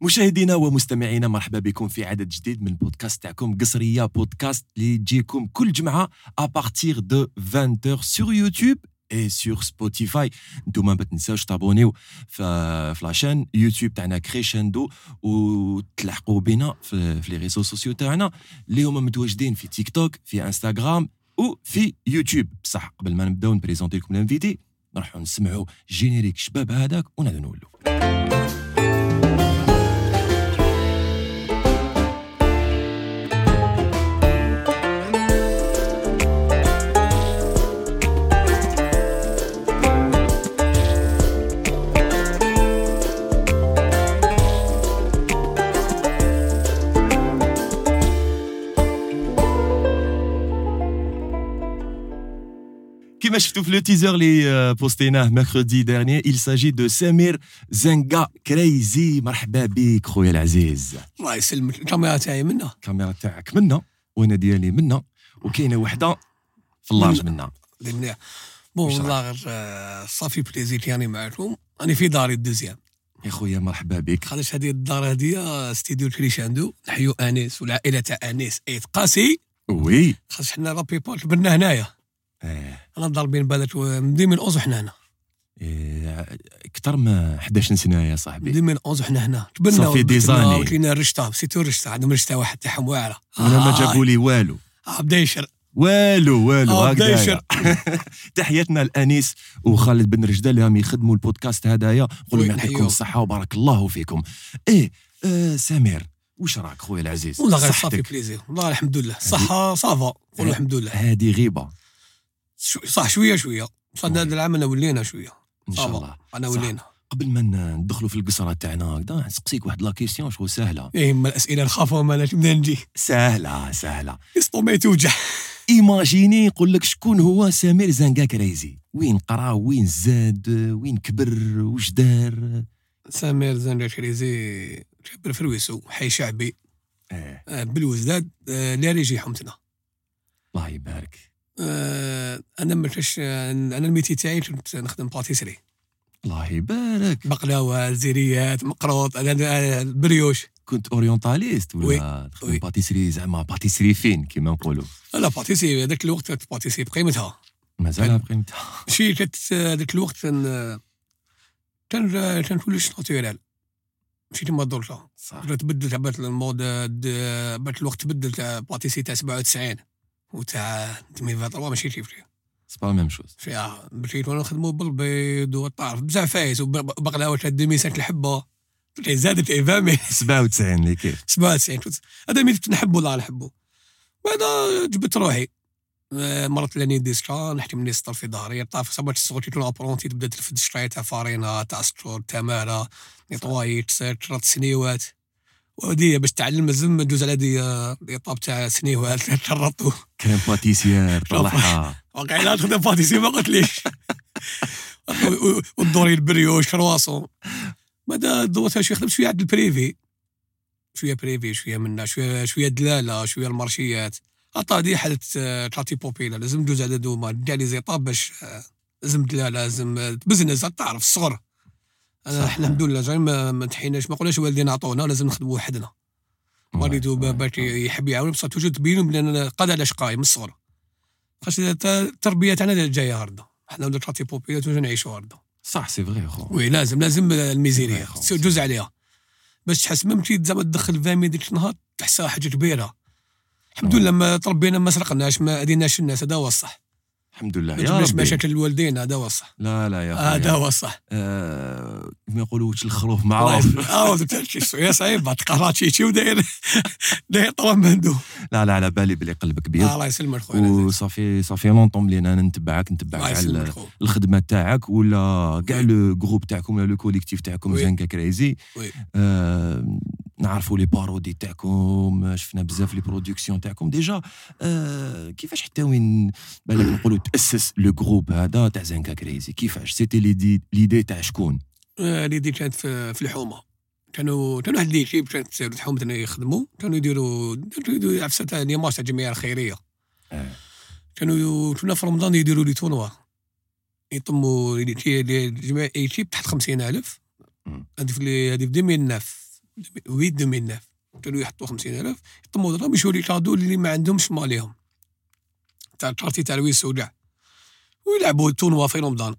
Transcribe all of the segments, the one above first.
مشاهدينا ومستمعينا مرحبا بكم في عدد جديد من البودكاست تاعكم قصرية بودكاست اللي تجيكم كل جمعة à partir de 20 sur يوتيوب et sur سبوتيفاي نتوما ما تنساوش t'abonniw في la chaîne يوتيوب تاعنا كريشندو وتلحقوا بنا في, les réseaux sociaux تاعنا. اللي هما متواجدين في تيك توك في انستغرام وفي يوتيوب بصح قبل ما نبداو نprésenti لكم l'invité نروحوا نسمعوا جينيريك شباب هذاك ونعاودوا كما شفتوا في le teaser اللي postيناه mercredi dernier il s'agit de سمير زنقا Crazy مرحبا بك خويا العزيز الله يسلمك الكاميرا تاعي منا الكاميرا تاعك منا وأنا ديالي منا وكاينه وحده في ال large منا bon والله غير صافي plaisir كاني معكم أنا في داري ال deuxième يا خويا مرحبا بك خاطرش هذه الدار هذه ستيديو كريشاندو نحيو انيس والعائله تاع انيس ايت قاسي وي خاطر حنا لا بيبول تبنا هنايا آه أنا ضاربين بالك من 2011 حنا هنا. إيه، أكثر من 11 سنه يا صاحبي. 2011 حنا هنا. تبنا صافي دي زاني. كاين الرشته سيتو الرشته عندهم رشته واحد تاعهم واعرة. وأنا ما آه، جابوا لي والو. آه، بدا يشر. والو والو آه،. يشر. تحياتنا لأنيس وخالد بن رجده اللي راهم يخدموا البودكاست هذايا نقول لهم يعطيكم. الصحة وبارك الله فيكم. إيه آه سمير وش راك خويا العزيز؟ والله غير صافي plaisir. والله الحمد لله. صحة ça va. نقولوا الحمد لله. هذه غيبة. شو- صح شوية شوية. صح هذا العام أنا ولينا شوية. إن شاء. الله. أنا. ولينا. قبل ما ندخلوا في القصرة تاعنا هكذا نسقسيك واحد la question شغل سهلة. إيه ما الأسئلة نخافوا ما أنا نبدا نجي سهلة. سهله estomac توجع imagine يقول لك شكون هو سمير زنقا Crazy؟ وين قرا وين زاد وين كبر وش دار؟ سمير زنجر كريزي كبر في الويسو حي شعبي. آه. آه، بالوزداد آه، لا ريجي حمتنا الله يبارك. آه، أنا ما كنتش آه، أنا الميتي تاعي كنت نخدم باتيسري. الله يبارك. بقلاوة زيريات مقروط أنا- أنا البريوش كنت أورينتاليست ولا وي. تخدم وي. باتيسري؟ زعما باتيسري فين كيما نقولوا؟ لا باتيسري هذاك الوقت كانت باتيسري بقيمتها. مازال بقيمتها. شي كانت آه، ذاك الوقت كان كان كان كلش ناتورال ماشي كيما درجه صح. تبدلت عبات المود بعد الوقت تبدل تاع باتيسي تاع 97 وتاع 2023 ماشي كيف كيف سي با ميم شوز. بديت وأنا نخدمو بالبيض والطرف بزاف فايس وبقلاوه تاع 2005 الحبة. زادت إيه، فامي 97 اللي كيف؟ 97 هذا ميت نحبو لا نحبو. بعدا جبت روحي. آه، مرت لاني ديسكا نحكي مني سطر في ظهري طاف الصغر كي كنا ابرونتي تبدا تلفد شرايط تاع فارينا تاع ستور تماره نيطوايت ثلاث سنيوات. ودي باش تعلم لازم ندوز على دي آه، الاطاب تاع سنيوات شرطو كريم باتيسيير طلعها واقع لا تخدم باتيسي ما قلت ليش والدوري البريوش كرواسون بعد دوتها شوية خدمت شوية عند البريفي شوية بريفي شوية منا شوية شوية دلالة شوية المارشيات عطا دي حالة آه، تعطي بوبيلا. لازم ندوز على دوما كاع لي زيطاب باش آه، لازم دلالة لازم آه، بزنس تعرف الصغر. إحنا الحمد لله زعما ما- ما تحيناش. ما قولناش والدينا عطونا لازم نخدموا وحدنا. والدو باش يحب يعاون. بصح توجد تبينوا بلي أنا قاد على شقاي من الصغر. خاطر الت- التربية تاعنا جاية هاردة. إحنا ولا تعطي بوبيلا توجد نعيشوا هاردة. صح سي فغي خو وي لازم لازم الميزيريا خلاص. تصير جوز عليها. باش تحس ميم كي زعما تدخل فامي ديك النهار تحسها حاجة كبيرة. الحمد لله ما تربينا ما سرقناش ما أذيناش الناس هذا هو الصح. الحمد لله. يا ربي. مشاكل الوالدين هذا هو الصح لا لا يا هذا خويا هو الصح آه، كما يقولوا وش الخروف معروف. آه يا صعيب بعد قرات شي شي وداير داير طرام مندو لا لا على بالي بلي قلبك بيض الله يسلمك خويا. وصافي صافي لونطون بلي أنا نتبعك نتبعك على الخدمة تاعك ولا كاع le groupe تاعكم ولا le collectif تاعكم. زنقا Crazy نعرفوا les parodies تاعكم شفنا بزاف les productions تاعكم. déjà آه كيفاش حتى وين بالك نقولوا تأسس le groupe هذا تاع زنقا Crazy؟ كيفاش؟ c'était l'idée l'idée تاع شكون؟ آه، l'idée كانت في, في الحومة. كانوا كانوا واحد l'équipe كانت الحومة يخدموا. كانوا يديروا كانوا يديروا عفسه تاع l'image تاع الجمعية الخيرية. آه. كانوا كنا في رمضان يديروا لي تونوا. يطموا الجمعية ايكيب تحت 50000 مم. هذه في هذه في 2009 8 2009 كانوا يحطوا 50000 يطموا درهم يشروا لي كادو اللي ما عندهمش ماليهم تاع الكارتي تاع الويس وكاع. ويلعبوا تونوا في رمضان.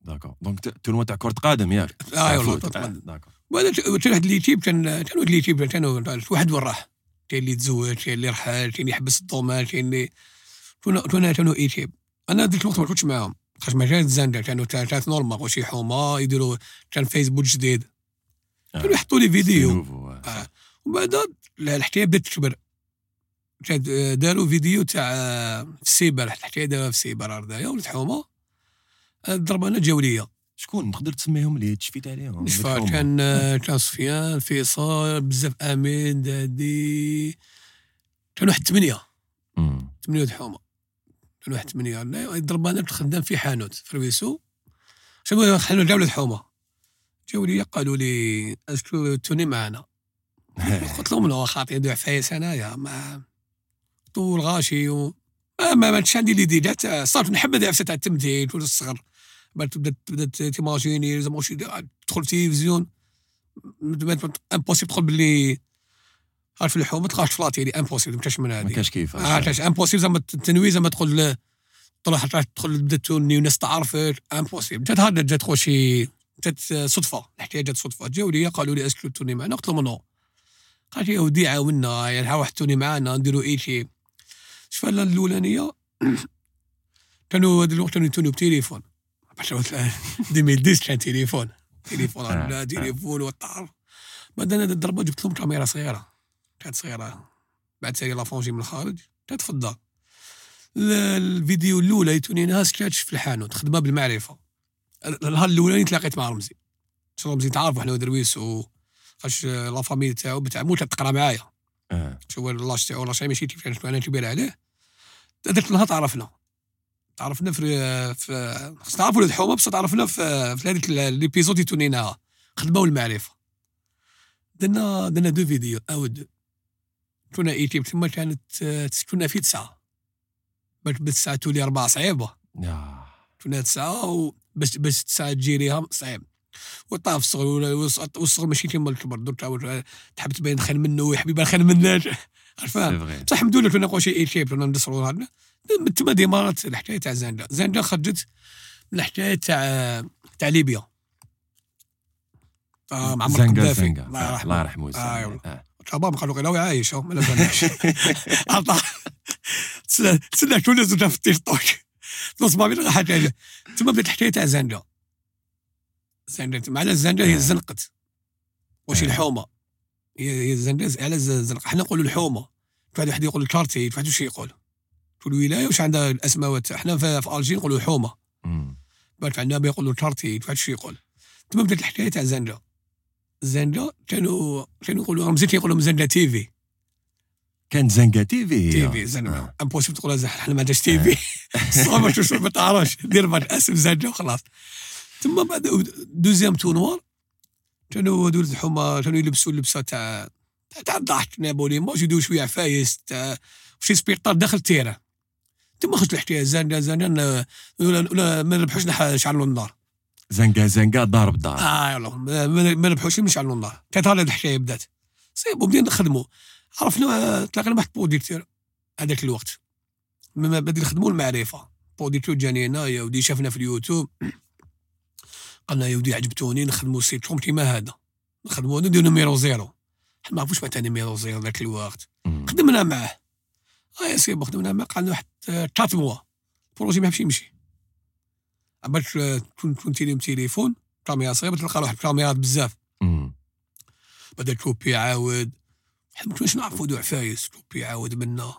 داكور دونك ت- تورنوا تاع كرة قدم ياك آه فوت. تطلع. آه، داكور وهذا واحد اليوتيوب كان كان واحد اليوتيوب كان واحد وين راح كاين اللي تزوج كاين اللي رحل كاين اللي يحبس الضمان كاين اللي كنا كنا كانوا ايتيب أنا ذيك الوقت ما كنتش معاهم. خاطر ما كانت زاندا كانوا ثلاث نورمال وشي حومة يديروا كان فيسبوك جديد. كانوا يحطوا لي فيديو. آه. آه. ومن بعد الحكاية بدات تكبر آه، داروا فيديو تاع آه، في السيبر الحكاية داروها في السيبر هردايا ولد حومه آه، ضربنا جولية. شكون تقدر تسميهم اللي تشفيت عليهم؟ تحوموا. كان آه، كان سفيان فيصل بزاف آمين دادي. كان واحد ثمانية. ثمانية د حومه كان واحد ثمانية. لا، ضربنا كنت خدام في حانوت في رويسو. شنو حانوت جاو ولاد حومه جاو لي قالوا لي أسكو توني معنا. قلت لهم لا خاطي ندوع فايس انايا ما طول غاشي و ما ما ما عندي لي دي جات صارت نحب ندير تاع التمثيل في الصغر. بعد تبدا تبدا t'imagines زعما واش تدخل التلفزيون. impossible تدخل باللي عارف اللحوم ما تلقاش في la télé impossible ما كاش من ما هذه كاش كيفاش آه كاش impossible زعما التنوي زعما تدخل حتى تدخل تبدا تورني وناس تعرفك impossible جات هذا جات خو شي جات صدفة الحكاية جات صدفة. جاو لي قالوا لي est-ce que تورني معنا. قلت لهم non قالت لي يا ودي عاونا يعني ها واحد تورني معنا نديروا اي شيء. شوف لا الأولانية كانوا هذا الوقت كانوا يتونوا بتليفون. 2010 كان تليفون. تليفون آه، لا آه. تليفون والطعر بعد أنا الضربة جبت لهم كاميرا صغيرة. كانت صغيرة. بعد سالي لافونجي من الخارج. كانت في الدار ال- الفيديو الأولى يتوني ناس كانتش في الحانوت خدمة بالمعرفة. النهار الاولاني تلاقيت مع رمزي. رمزي تعرفوا إحنا ودرويس و خاش لا فامي تاعو بتاع مو تقرا معايا. آه. شو اللاش تاعو لاش ماشي كيف أنا كبير عليه. هذاك النهار تعرفنا. تعرفنا في في خصنا نعرفوا ولاد حومة بس تعرفنا في في هذيك ليبيزود اللي تونيناها خدمة والمعرفة. درنا درنا دو فيديو أو دو. كنا ايتيب تما كانت آه، كنا في تسعة. باش بالتسعه تولي أربعة صعيبة. كنا تسعة و باش باش تجيريها صعيب. وطاف الصغر ولا- والصغر ماشي كيما الكبر درك تعاود تحب تبين خير منه يا حبيبي خير منك فغي بصح الحمد لله كنا نقول شي اي شيب كنا ندسروا هذا. تما ديمارات الحكاية تاع زاندا. زاندا خرجت من الحكاية تاع تاع ليبيا. آه معمر زنقة القذافي الله آه، يرحمه آه،. آه. شباب قالوا غير عايش ما لازمناش عطا. تسنى تونس وجا في التيك نص ما بين حاجة ثم بدات الحكاية تاع زنقة زنقة مع زنقة هي آه. الزنقت واش آه. الحومة؟ هي هي الزنقة على الزنقه حنا نقولوا الحومة. واحد واحد يقول ال quartier واحد واش يقول؟ في الولاية واش عندها الأسماء حنا في, في ألجير نقولوا الحومة. مم. بعد عندنا يقولوا ال quartier واحد واش يقول؟ ثم بدات الحكاية تاع زنقة زنقة كانوا كانوا يقولوا رمزي يقولوا زنقة TV. كانت زنقة TV. TV آه. امبوسيبل تقول لها إحنا ما عندناش تي في. صعب شو شو ما تعرفش. دير بعض اسم زاجة وخلاص. ثم بعد دوزيام تونوار كانوا هذول الحمى كانوا يلبسوا اللبسة تاع تاع- الضحك نابولي. موش يديروا شوية عفايس تاع شي سبيكتار داخل التيران. ثم خرجت الحكاية زاندا زاندا ولا ما نربحوش نح- نشعلوا النار. زنقة زنقة ضارب ضارب. آه يلا. ما- ما ما نربحوش نشعلوا النار. كانت هذه الحكاية بدات. صيب وبدينا نخدموا عرفنا تلاقينا واحد producteur هذاك الوقت. مما بدي نخدموا المعرفة. producteur جاني هنا يا ودي شافنا في اليوتيوب. قالنا يا ودي عجبتوني نخدموا سيت كوم كيما هذا. نخدموا نديروا numéro zéro. حنا ما نعرفوش معناتها numéro zéro ذاك الوقت. خدمنا معاه. آه يا سيدي خدمنا معاه قعدنا واحد ثلاث mois ال projet ما يمشي يمشي. تكون تكون télé تليفون كاميرا صغيرة تلقى واحد كاميرات بزاف. بدا كوبي عاود حنا ما كناش نعرفوا دو عفايس كوبي عاود منا.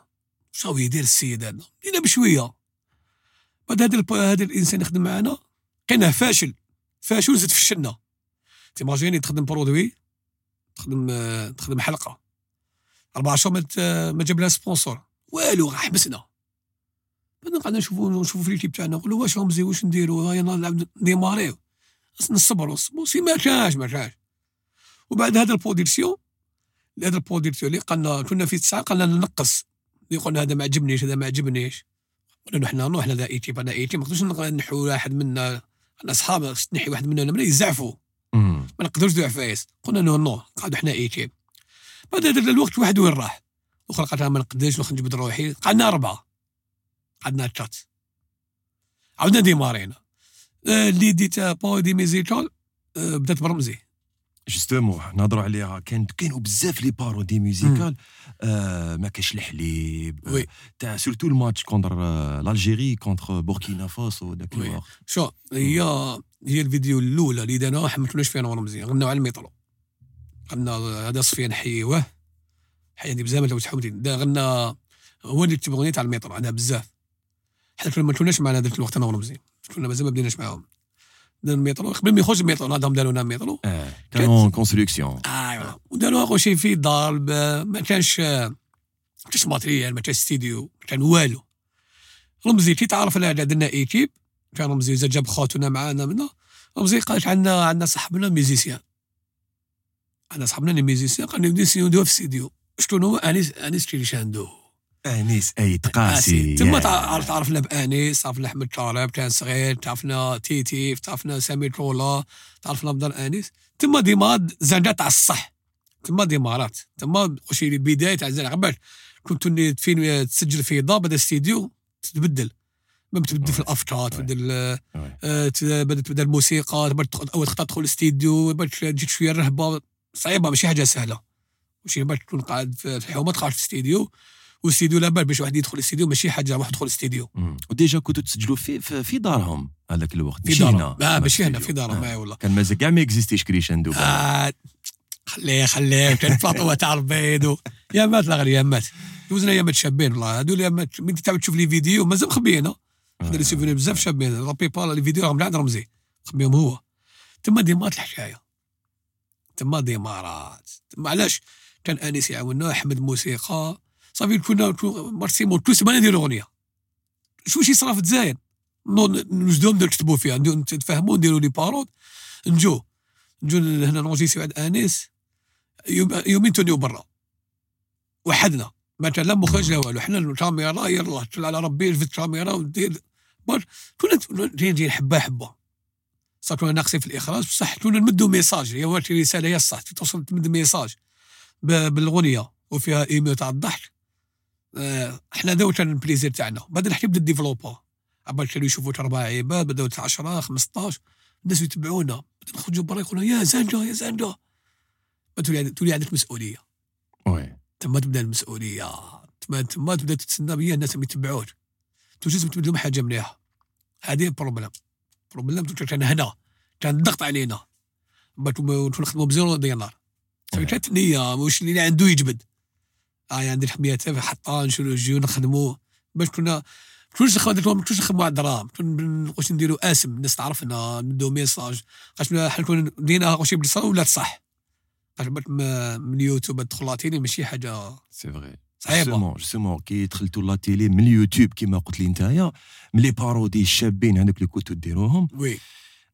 شاو يدير السيد هذا؟ بدينا بشوية. بعد هذا هذا الإنسان يخدم معنا لقيناه فاشل. فاشل وزاد فشلنا تيماجيني تخدم برودوي تخدم تخدم حلقة. أربع شهور ما جاب لها سبونسور. والو حبسنا. بعدين قعدنا نشوفوا نشوفوا في الكيب تاعنا نقولوا واش رمزي واش نديروا هيا نلعب ديماريو نصبروا نصبروا سي ما كانش ما كانش وبعد هذا البرودكسيون هذا البرودكسيون اللي قالنا كنا في تسعة قالنا ننقص. اللي قلنا هذا ما عجبنيش هذا ما عجبنيش. قلنا حنا نروح هذا ايتي أنا ايتي ما نقدرش نحو واحد منا أنا أصحاب خص تنحي واحد منا ولا يزعفوا. ما نقدروش نديرو عفايس قلنا نو نو قعدوا حنا ايتيم بعد هذا الوقت واحد وين راح؟ الاخرى قالت ما نقدرش نخرج نجبد روحي. قعدنا أربعة. قعدنا تشات عاودنا ديمارينا. آه، اللي ديت بودي ميزيكال آه، بدات برمزي. جوستومون نهضروا عليها. كان كانوا بزاف لي بارودي ميوزيكال آه ما كاش الحليب. وي. تاع سورتو الماتش كونتر آه، الجيري كونتر بوركينا فاسو ذاك. الوقت شو هي هي الفيديو الأولى اللي دارناها حملتوناش فيها نور مزيان. غناو على الميطرو غنى هذا صفيان حيوة. حياني بزاف لو تحمدي دا غنى هو اللي كتب أغنية على الميطرو عندها بزاف. حنا ما كناش معنا ذاك الوقت نور مزيان. كنا مازال ما بديناش معاهم. دار الميطرو قبل ما يخرج الميطرو هذاهم داروا لنا الميطرو آه كانوا construction ايوا وداروا شي في الدار ب- ما كانش ما كانش matériel ما كانش ستيديو ما كان والو. رمزي كي تعرف على درنا équipe كان رمزي زاد جاب خواتنا معانا منا رمزي قالت عندنا عندنا صاحبنا musicien. عندنا صاحبنا ميزيسيان قال نبدي نديرو في الاستديو شكون هو؟ انيس أنيس كيليشاندو أنيس أي تقاسي تما يا. تع- تعرفنا بانيس تعرفنا احمد طالب كان صغير تعرفنا تيتيف تعرفنا سامي كولا تعرفنا بدر أنيس. تما ديما زنده تاع الصح. تما ديمارات تما وشي البدايه تاع الزنقه قبل كنت فين تسجل في ضا بدا استديو تتبدل. ما تبدل في الأفكار تبدل آه، وي. آه، بدأت تبدأ الموسيقى أول خطأ تدخل الاستديو تجيك شوية الرهبة. صعيبة ماشي حاجة سهلة. بعد تكون قاعد في الحومه تقعد في الاستديو والاستديو لا بال باش واحد يدخل الاستديو ماشي حاجة واحد يدخل الاستديو. و déjà كنتوا تسجلوا في في, دارهم هذاك الوقت في ماشي هنا لا ماشي هنا. في دارهم آه. اي والله. كان مازال كاع ما existe ش كريشاندو آه، خليه خليه كان فاطمة تاع البيض يا مات لا غير يا مات. دوزنا يا مات شابين والله. هذول يا مات من تعاود تشوف les vidéos مازال مخبيين هذا سيفوني بزاف شابين. ربي بالا لي فيديو راهم عند رمزي. مخبيهم هو. تما ديمارات الحكاية. تما ديمارات. تما علاش؟ كان انيس يعاوننا أحمد موسيقى. صافي كنا مارسيمون تو سيمانه نديرو اغنيه شو شي صرا في الجزائر؟ نوجدوهم نكتبوا فيها. نتفاهموا نديروا لي بارود نجو نجو هنا نونجيسيو عند آنيس. يوم- يومين تونيو برا. وحدنا. كان لا مخرج لا والو. حنا الكاميرا يلا تل على ربي جبت الكاميرا ودير كنا جايين حبة حبة. صار كنا ناقصين في الإخراج. بصح كنا نمدوا message هي رساله هي الصح. توصل تمد message بالاغنيه وفيها émoji تاع الضحك. إحنا ذو كان ال plaisir تاعنا. بعد نحكي بدا développa عبال كانوا يشوفوا أربع عباد بداو 10 15 الناس يتبعونا نخرجوا برا يقولوا يا زنجة يا زنجة. تولي تولي عندك مسؤولية. Oui. تما تبدا المسؤولية. تما تما تبدا تتسنى بيا الناس اللي يتبعوك. تو لازم تبدل لهم حاجة مليحة. هذه problème problème كان هنا. كان الضغط علينا. باتو نخدموا ب zéro دينار. كانت نيه واش اللي عنده يجبد. آه عندي الحميه تاعي حطان شنو نجيو نخدموا باش كنا الوقت ما كنتش نخدموا على الدراهم واش نديروا اسم الناس تعرفنا ندو message. خاطر حنا كنا دينا واش بالصلاه ولا صح ما- من اليوتيوب تدخل la télé ني ماشي حاجة c'est vrai صعيبة. جوستومون جوستومون كي دخلتوا la télé من اليوتيوب كيما قلت لي نتايا من les parodies الشابين هذوك اللي كنتوا ديروهم. Oui.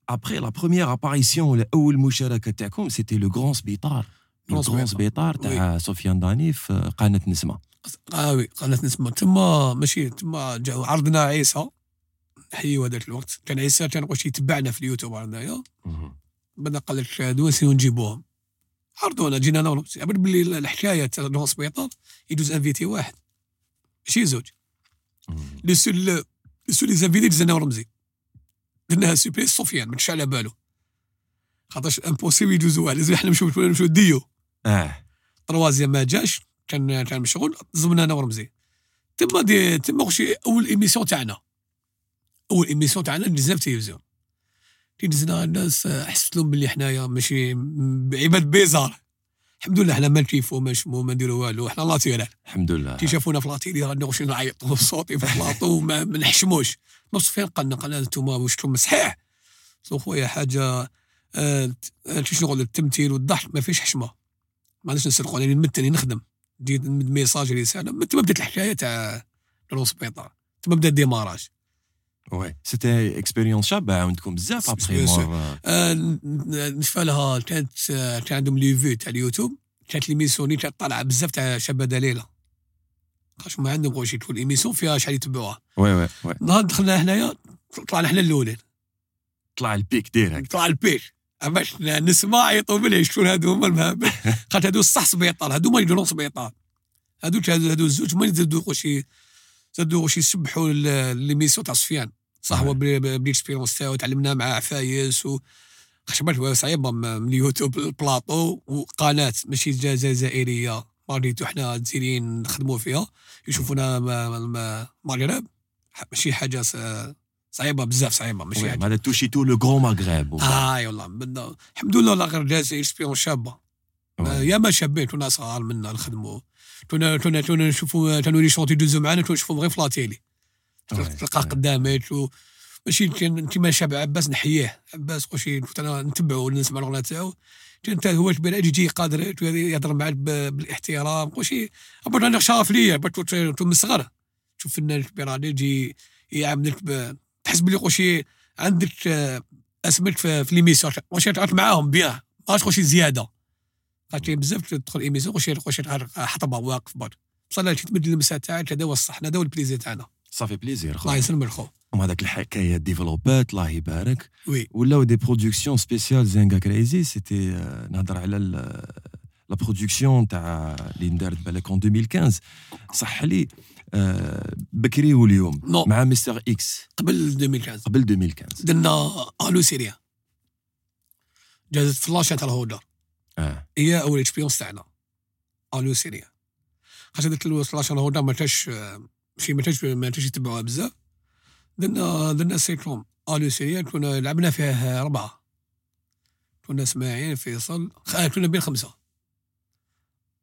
Après la première apparition ولا اول مشاركه تاعكم c'était Le Grand Sbitar. سبيطار تاع سفيان داني في قناة نسمة. آه oui قناة نسمع تما ماشي تما عرضنا عيسى. حيو هذاك الوقت. كان عيسى كان واش يتبعنا في اليوتيوب هنايا. بدنا قال لك دوسي نجيبوهم. عرضونا جينا أنا عبر باللي الحكاية تاع نو سبيطار يدوز invité واحد. ماشي زوج. les seuls les seuls les invités دز أنا ورمزي درناها surprise سفيان ما كانش على بالو. خاطرش impossible يدوزوا واحد لازم إحنا نمشيو نمشيو deux. آه. troisième ما جاش كان كان مشغول زمنا أنا ورمزي. تما دي تما شي أول émission تاعنا. أول émission تاعنا دزنا في التلفزيون. كي دزنا الناس آه، حسيت لهم باللي حنايا ماشي عباد bizarres. الحمد لله حنا ما نكيفو ما نشمو ما نديرو والو حنا la télé الحمد لله. كي شافونا في la télé غادي نخشي نعيطوا sauter في البلاطو ما ما نحشموش. نص فين؟ قالنا قالنا انتوما واش راكم صحيح. سو خويا حاجة آه آه، شنو نقول التمثيل والضحك ما فيش حشمة. ما عندناش نسرقوا يعني نمثل نخدم جيت نمد message رساله من تما بدات الحكاية تاع السبيطار تما بدا ال démarrage Oui c'était expérience شابه عندكم بزاف ابخي آه، نشفى لها كانت آه، كان عندهم les vues تاع اليوتيوب كانت l'émission كانت طالعه بزاف تاع شابه دليله خاطر ما عندهم غوشي تكون émission فيها شحال يتبعوها oui oui oui نهار دخلنا هنايا طلعنا إحنا الاولين طلع ال pic direct طلع ال pic باش نسمع يطوب شكون هادو هما قالت هادو الصح سبيطار هادو ما يديرون سبيطار. هادو هادو الزوج ما يزيدوا شي زادوا شي يسبحوا ليميسيون تاع سفيان. صح هو بالاكسبيرونس تاعو تعلمنا مع عفايس و خشبات صعيبه من اليوتيوب البلاطو وقناه ماشي جزائرية. ماريتو حنا جزائريين نخدموا فيها. يشوفونا مغرب ماشي حاجة صعيبة بزاف صعيبة ماشي حاجة هذا توشي تو لو غران ماغريب آه والله الحمد لله لا غير الجزائر اكسبيرونس شابة. يا ما شابين تونا صغار منا نخدموا. تونا تونا تونا نشوفوا تونا شونتي دوزو معانا تونا نشوفهم غير في لاتيلي تلقاه قدامك ماشي انت ما شاب عباس نحييه. عباس خوشي نتبعو نسمع الأغنية تاعو. انت هو تبان يجي قادر يهضر معك بالاحترام أبغى أنا شرف ليا من الصغر تشوف فنان كبير عليه يجي يعاملك تحس بلي خوشي عندك أسمك في, في l'émission خوشي تعرف معاهم bien. ماش خوشي زيادة. خاطر بزاف تدخل émission خوشي خوشي حطبه واقف برك بصح تمد ال message تاعك هذا هو الصح هذا هو ال plaisir تاعنا. صافي plaisir الله يسلمك خو وهذاك الحكاية développat الله يبارك. Oui. ولاو des productions spéciales زنقا Crazy c'était نهضر على la production تاع اللي اندارت بالك en 2015 صح لي. بكري واليوم non. مع Mister X. قبل 2015 قبل 2015 درنا آلو سيريا. جازت فلاشة تاع الهودر آه. هي أول expérience تاعنا آلو سيريا. خاطر درت فلاشة الهودر ما تاش ماشي ما تاش ما تاش يتبعوها بزاف. درنا درنا سيكلوم آلو سيريا كنا لعبنا فيه أربعة. كنا إسماعيل فيصل كنا بين خمسة.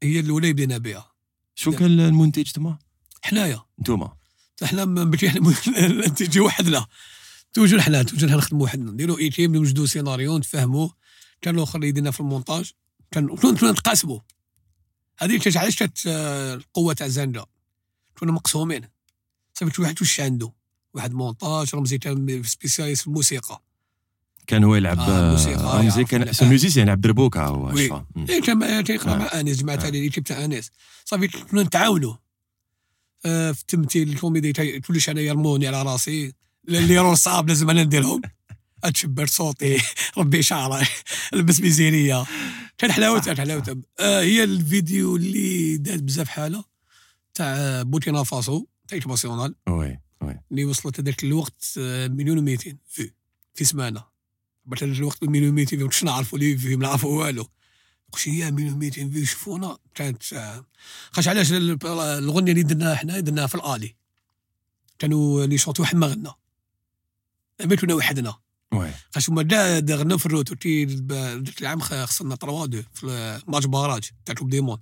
هي الأولى بدينا بها. شكون المنتج تما؟ حنايا. انتوما حنا تجي وحدنا. toujours حنا toujours نخدموا وحدنا. نديروا un thème نوجدوا سيناريو نتفاهموا كان الآخر يدينا في المونتاج. كان كنا نتقاسموا هذه علاش كانت القوة تاع زنقا كنا مقسومين. صافي كل واحد واش عنده؟ واحد مونتاج رمزي كان spécialiste في الموسيقى. كان هو يلعب آه، رمزي يعرف كان. سو ميوزيسيان يلعب دربوكا هو وي. إيه كان تيقرا آه. مع انيس جماعة آه. تاع ليكيب تاع انيس صافي كنا نتعاونوا آه، في التمثيل الكوميدي كلش أنا يرموني على راسي. اللي يرون صعب لازم أنا نديرهم. أتشبر صوتي. ربي شعره ألبس ميزيريه كان حلاوتها كان حلاوتها. آه هي الفيديو اللي دات بزاف حالة تاع بوركينا فاسو تاع ناسيونال وي وي. اللي وصلت هذاك الوقت آه، مليون و 200 في في سمانة. بعد الوقت مليون و 200 vues كنتش نعرفوا les vues ما نعرفوا والو. يا مليون و 200 vues يشوفونا. كانت خاش علاش ال- الاغنيه اللي درناها حنا درناها في l'aller. كانوا les chanteurs واحد ما غنى. بيتونا وحدنا. خاش هما دا غناو في ال retour. تي ذاك العام خسرنا 3 2 في match barrage تاع coupe du monde.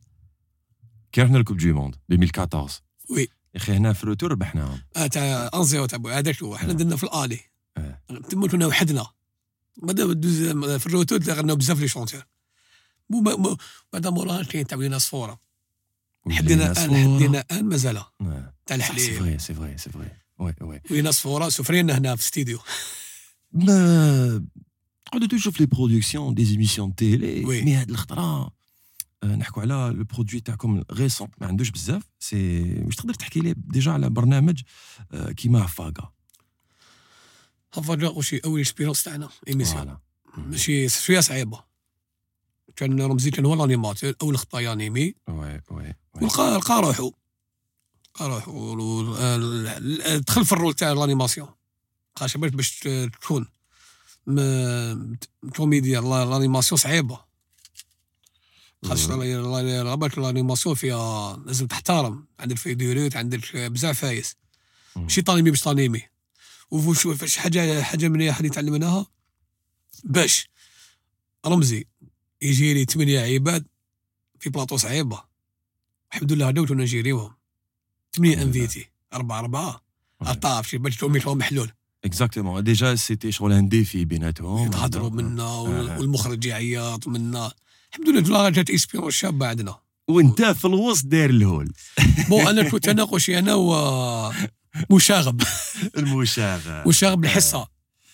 كي رحنا ل coupe du monde 2014 oui. يا أخي هنا في ال retour ربحناهم. آه تاع انزيو تاع هذاك هو. حنا آه. درنا في الآلي. آه. تما كنا وحدنا. دوز في الروتو غناو بزاف لي شونتور مو بعد موراها كاين تاع ولينا صفوره حدينا ان حدينا ان مازال تاع سي الحليب فري سي فري سي فري وي وي. ولينا صفوره سفرينا هنا في الاستديو ما قعدت تشوف لي برودكسيون دي زيميسيون تيلي. مي هاد الخطرة آه، نحكوا على لو برودوي تاعكم غيسون ما عندوش بزاف. سي واش تقدر تحكي لي ديجا على برنامج كيما فاغا هافا وشي أول expérience تاعنا émission voilà ماشي شوية صعيبة. كان رمزي كان هو l'animateur اول خطرة ي animer oui oui ولقى لقى روحو. لقى روحو. دخل في ال rôle تاع l'animation. خاش باش باش تكون كوميديا. لا- l'animation صعيبة. خاصة ربط l'animation فيها لازم تحترم. عندك فيديوهات عندك بزاف فايس. ماشي طانيمي باش طانيمي. وفوش فاش حاجة حاجة مليحه اللي تعلمناها؟ باش. رمزي. يجي لي ثمانية عباد في بلاطو صعيبة. الحمد لله دوت نجيريوهم. ثمانية. أنفيتي أربعة أربعة. أطاف شي باش لهم محلول اكزاكتومون ديجا سيتي شغل ان ديفي بيناتهم. يتهضروا منا. والمخرج يعيط منا. الحمد لله جات اكسبيرونس شابة عندنا. وانت في الوسط داير الهول. bon أنا كنت اناقشي أنا و مشاغب. المشاغب. مشاغب الحصة.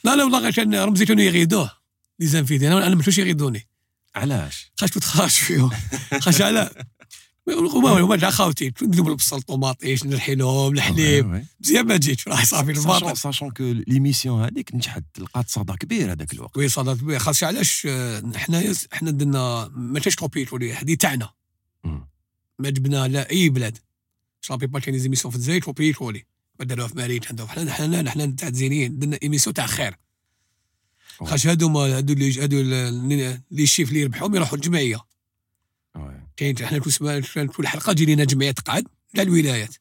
لا لا والله كان رمزي كانوا يغيدوه. les invités. أنا أنا ما كنتوش يغيدوني. علاش؟ خاش كنت خارج فيهم. خاش على. هما هما جا خاوتي. نديروا البصل طوماطيش نرحيلهم الحليب. مزيان ما جيتش راه صافي الباطل sachant que l'émission هذيك نجحت لقات صدى كبير هذاك الوقت. وي صدى كبير. خاص علاش آه، حنايا حنا درنا ما كاينش copier-coller هذه تاعنا. ما جبنا لا أي بلاد. شابي با كاين زيميسيون في الجزائر كوبيتولي ما داروها في ماريت عندهم. حنا حنا حنا تاع الزينيين درنا إيميسيون تاع خير. خاطر هادو ما هادو اللي هادو اللي لي شيف اللي يربحهم يروحوا الجمعيه. كاين حنا كل كل حلقه تجي لنا جمعيه تقعد تاع الولايات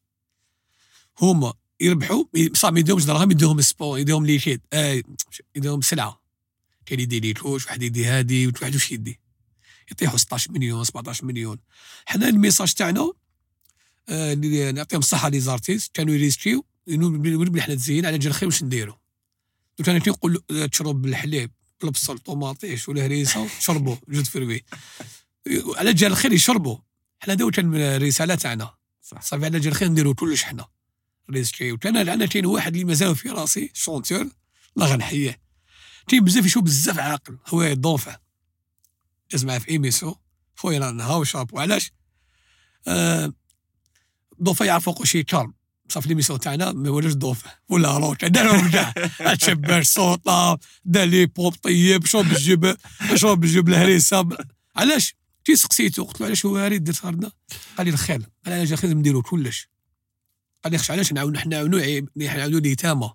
هما يربحوا صافي ما يديهمش دراهم يديهم السبون يديهم ليكيد آه يديهم سلعه كاين يدي ليتوش واحد يدي هادي واحد واش يدي يطيحوا 16 مليون 17 مليون حنا ال message تاعنا آه، نعطيهم الصحه les artistes كانوا ي risquer و ونبني حنا تزين على جال خير واش نديروا دوك أنا كنقول له تشرب بالحليب بالبصل طوماطيش ولا هريسة شربوا jus de fruits. على جال الخير يشربوا حنا داو كان الرسالة تاعنا. صح. صافي على جال الخير نديروا كلش حنا. risqué أنا أنا كاين واحد اللي مازال في راسي chanteur الله غنحييه. كاين بزاف يشوف بزاف عاقل هو جاز معاه في ايميسو خويا نهار شاب وعلاش آه ضوفه يعرفوا كل شيء صافي ليميسيون تاعنا ما ولاش ضوفه ولا روك دارهم كاع تشبر صوطه دار لي بوب طيب شرب الجب شرب الجب الهريسة. علاش؟ كي سقسيتو. قلت له علاش هو هاري درت هارنا قال لي الخير قال جا خير نديرو كلش. قال لي خش علاش نعاونو حنا نعاونو نعاونو اليتامى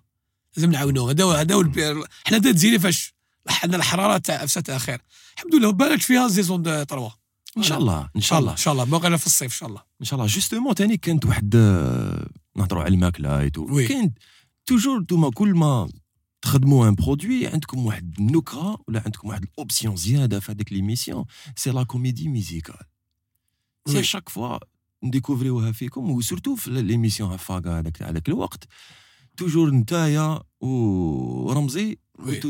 لازم نعاونو هذا هو هذا هو حنا دا تزيني فاش حنا الحرارة تاع أفسد تاع خير. الحمد لله بالك فيها saison deux trois. إن شاء الله إن ان شاء الله. إن شاء الله. باقي في الصيف إن شاء الله. إن شاء الله. justement تاني كانت واحد آه، نهضروا على الماكلة oui. كاين toujours نتوما كل ما تخدموا un produit عندكم واحد النكرة ولا عندكم واحد ال option زيادة في هذيك l'émission c'est la comédie musicale c'est oui. chaque fois نديكوفريوها فيكم وسورتو في ليميسيون هفاكا هذاك هذاك الوقت توجور نتايا ورمزي وي.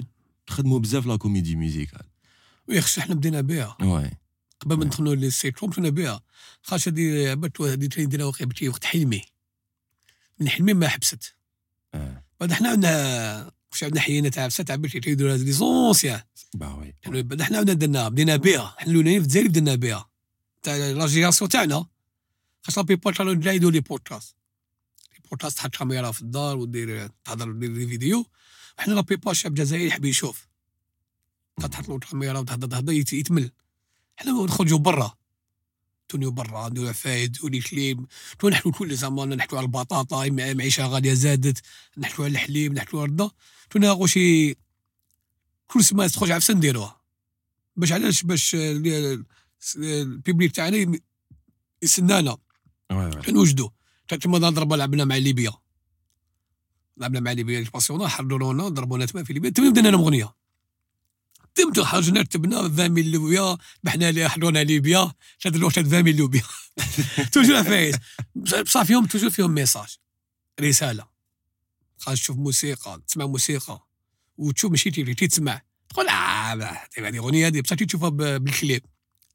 تخدموا بزاف لا كوميدي ميوزيكال وي خص حنا بدينا بها. واي قبل ما ندخلوا لي سيتكم بدينا بها. خاص هذه عبت هذه نديرها وقت حلمي. من حلمي ما حبست. آه. بعد حنا عندنا واش عندنا حيينه تاع حبسه تاع باش يديروا لي زونسيان با وي بعد حنا عندنا درنا بدينا بها حنا الأولانيين في الجزائر بدينا بها تاع لا جينيراسيون تاعنا. خاص لا بيبول لا يديروا لي بودكاست. لي بودكاست تحط كاميرا في الدار ودير تهضر دير لي فيديو. وحنا لا بيبول الشعب الجزائري يحب يشوف. تحط له الكاميرا وتهضر تهضر يت- يتمل. حنا نخرجوا برا. تونيو برا نديرو عفايد ولي كليب تو نحكوا كل زعما نحكوا على البطاطا المعيشه غالية زادت نحكوا على الحليب نحكوا على الرده. تو ناغو شي كل سما تخرج عفسه نديروها. باش علاش؟ باش ال- البيبليك تاعنا يسنانا. كنوجدوا كما ضربنا لعبنا مع ليبيا. لعبنا مع ليبيا باسيونا حررونا ضربونا تما في ليبيا. تما بدينا لهم اغنيه تم خرجنا رتبنا 20 ميل لوبيا بحنا اللي حضرونا ليبيا شاد الوقت 20 ميل لوبيا توجور فايز بصح فيهم توجور فيهم ميساج. رسالة. خاص تشوف موسيقى تسمع موسيقى. وتشوف ماشي تيفي تسمع. تقول آه هذه أغنية هذه. بصح تشوفها بالكليب.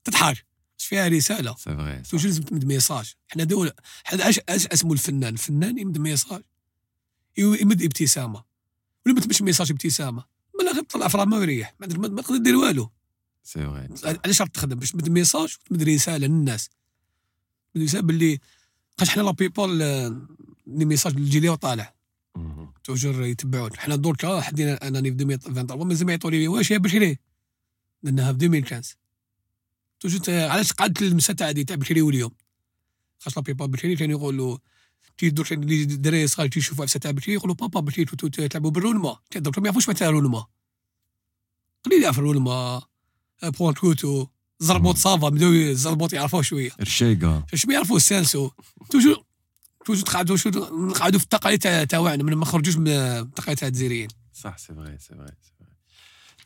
تضحك فيها رسالة؟ c'est vrai toujours لازم تمد message. حنا دولة حنا اش اسمه الفنان؟ الفنان يمد message. يمد ابتسامة. ولا ما تمدش message ابتسامة. ما لا غير تطلع في ما يريح. ما تقدر دير والو. c'est vrai علاش راك تخدم. باش تمد message وتمد رسالة للناس. تمد رسالة باللي خاطر حنا لا بيبول آه، لي ميساج اللي يجي وطالع. توجور يتبعون. حنا دركا حدينا انني في 2023 مازال ما يعطوا لي واش هي بشري لأنها في 2015 توجور علاش قعدت المسا تاع هذه تاع بشري واليوم؟ خاص لا بيبا بشري كان يقولوا تي درك اللي الدراري صغار تيشوفوا عفسة تاع بشري يقولوا بابا تو- تلعبوا بالرولما درك ما يعرفوش معناتها رولما قليل يعرف الرولما بوان كوتو زربوط صافا بداو الزربوط يعرفوه شوية. رشيقة. باش ما يعرفوا السانسو توجور توجور تقعدوا شو نقعدوا في التقاليد تاع تاعنا ما نخرجوش من التقاليد تاع الجزائريين. صح سي فري سي فري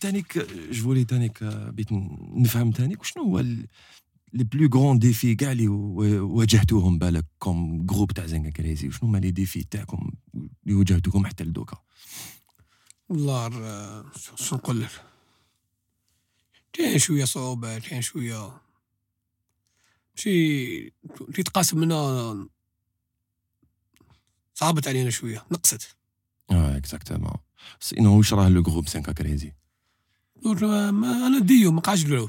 تانيك جو فولي تانيك بيت نفهم تانيك شنو هو لي بلو غران ديفي كاع اللي واجهتوهم بالك كوم جروب تاع زنكا كريزي وشنو هما لي ديفي تاعكم اللي واجهتوكم حتى لدوكا والله شو نقول لك كاين شوية صعوبات كاين شوية شي تيتقاسم منا صعبت علينا شوية نقصت آه اكزاكتومون سينو واش راه لو جروب سانكا كريزي أنا ديو ما نقولو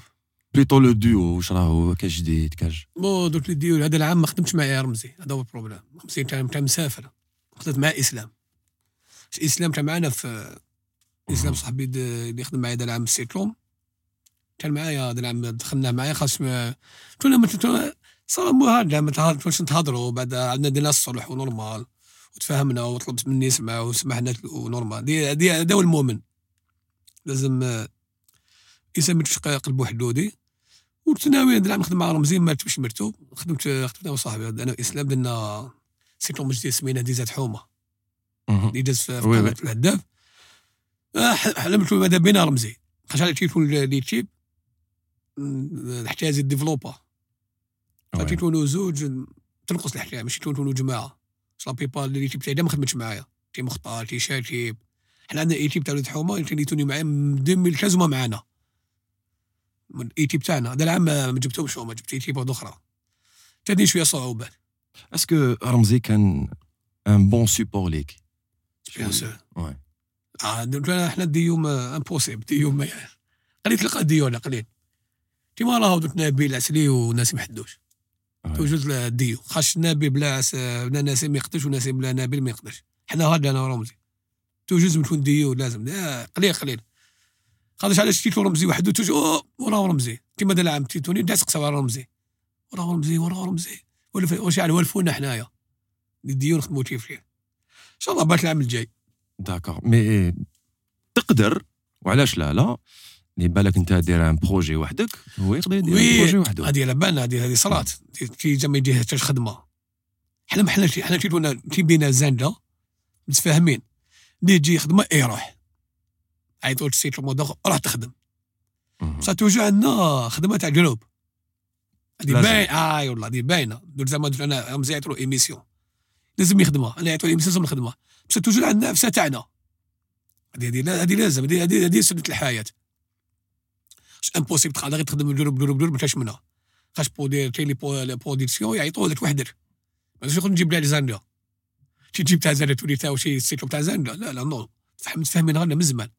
بليتو لو ديو واش راهو كاش جديد كاش بو درت لي ديول هذا العام ما خدمتش معايا رمزي هذا هو البروبليم رمزي تاع تاع مسافر خدمت مع اسلام اسلام تاع معانا في اسلام صاحبي اللي يخدم معايا هذا العام في سيتروم كان معايا هذا العام دخلنا معايا خاص ما تونا ما صار مو هذا ما تهضروش نتهضروا بعد عندنا دينا الصلح ونورمال وتفاهمنا وطلبت مني يسمع وسمحنا ونورمال هذا هو المؤمن لازم آه، الانسان ما يتوش قلبه حدودي هذا العام نخدم مع رمزي ما تمش مرتو خدمت خدمت أنا وصاحبي. أنا واسلام درنا سيتروم جديد سمينا ديزات حومة. اللي داز في قناة الهداف. آه، حلمت ماذا بينا رمزي خاش على تيليفون اللي تشيب نحتاج الديفلوبر. وي. فتيليفون زوج تنقص الاحتياج ماشي تيليفون جماعة. لا بيبال اللي تيب تاعي ما خدمتش معايا. تي مختار تي شاتيب حنا عندنا أي تيب تاع ولاد حومة اللي توني معايا من 2013 هما معانا. من الاي تيب تاعنا هذا العام ما جبتهمش هما جبت اي تيب أخرى. تاني شوية صعوبات اسكو رمزي كان ان بون سيبور ليك بيان سور وي. آه درت أنا حنا ديوم امبوسيبل ديوم قليل تلقى ديونا قليل. كيما راهو درت نبيل عسلي يحدوش. وي. توجد ديو خاش نبيل بلا بلا ناس ما يقدرش وناس بلا نبيل ما يقدرش. حنا هذا أنا ورمزي توجد تكون ديو لازم لا قليل قليل. خاطرش علاش تيتو رمزي وحده توجد أوه، وراه رمزي. كيما دا العام تيتوني الناس تقساو على رمزي. وراه رمزي وراه رمزي. واش يعني والفونا حنايا؟ الديو نخدمو كيف كيف إن شاء الله بات العام الجاي. d'accord mais تقدر وعلاش لا لا. اللي بالك أنت داير un projet وحدك. هو يقدر يدير projet وحده هذه على بالنا هذه هذه صلاة. كي زعما يديها حتى خدمة حنا حنا حنا تيبونا تيبينا زاندا متفاهمين. اللي تجي خدمة اي روح. عيطوا تسيت الموضوع راح تخدم. بصح توجو عندنا خدمة تاع جروب هذه لازم. باين آي والله هذه باينة. درت زعما أنا رمزي يعطوا ايميسيون لازم يخدمها أنا يعطوا ايميسيون لازم نخدمها بصح توجو عندنا نفسها تاعنا هذه هذه لا- هذه لازم. هذه هذه سنة الحياة. امبوسيبل تقعد غير تخدم جروب جروب جروب ما كاش منها. خاش بودير تيلي برودكسيون يعيطوا لك وحدك ما نقدرش نجيب لها زاندا. شي تجيب تاع زاندا تولي تاع شي سيتو تاع زاندا. لا لا نو. فهم متفاهمين غير من زمان.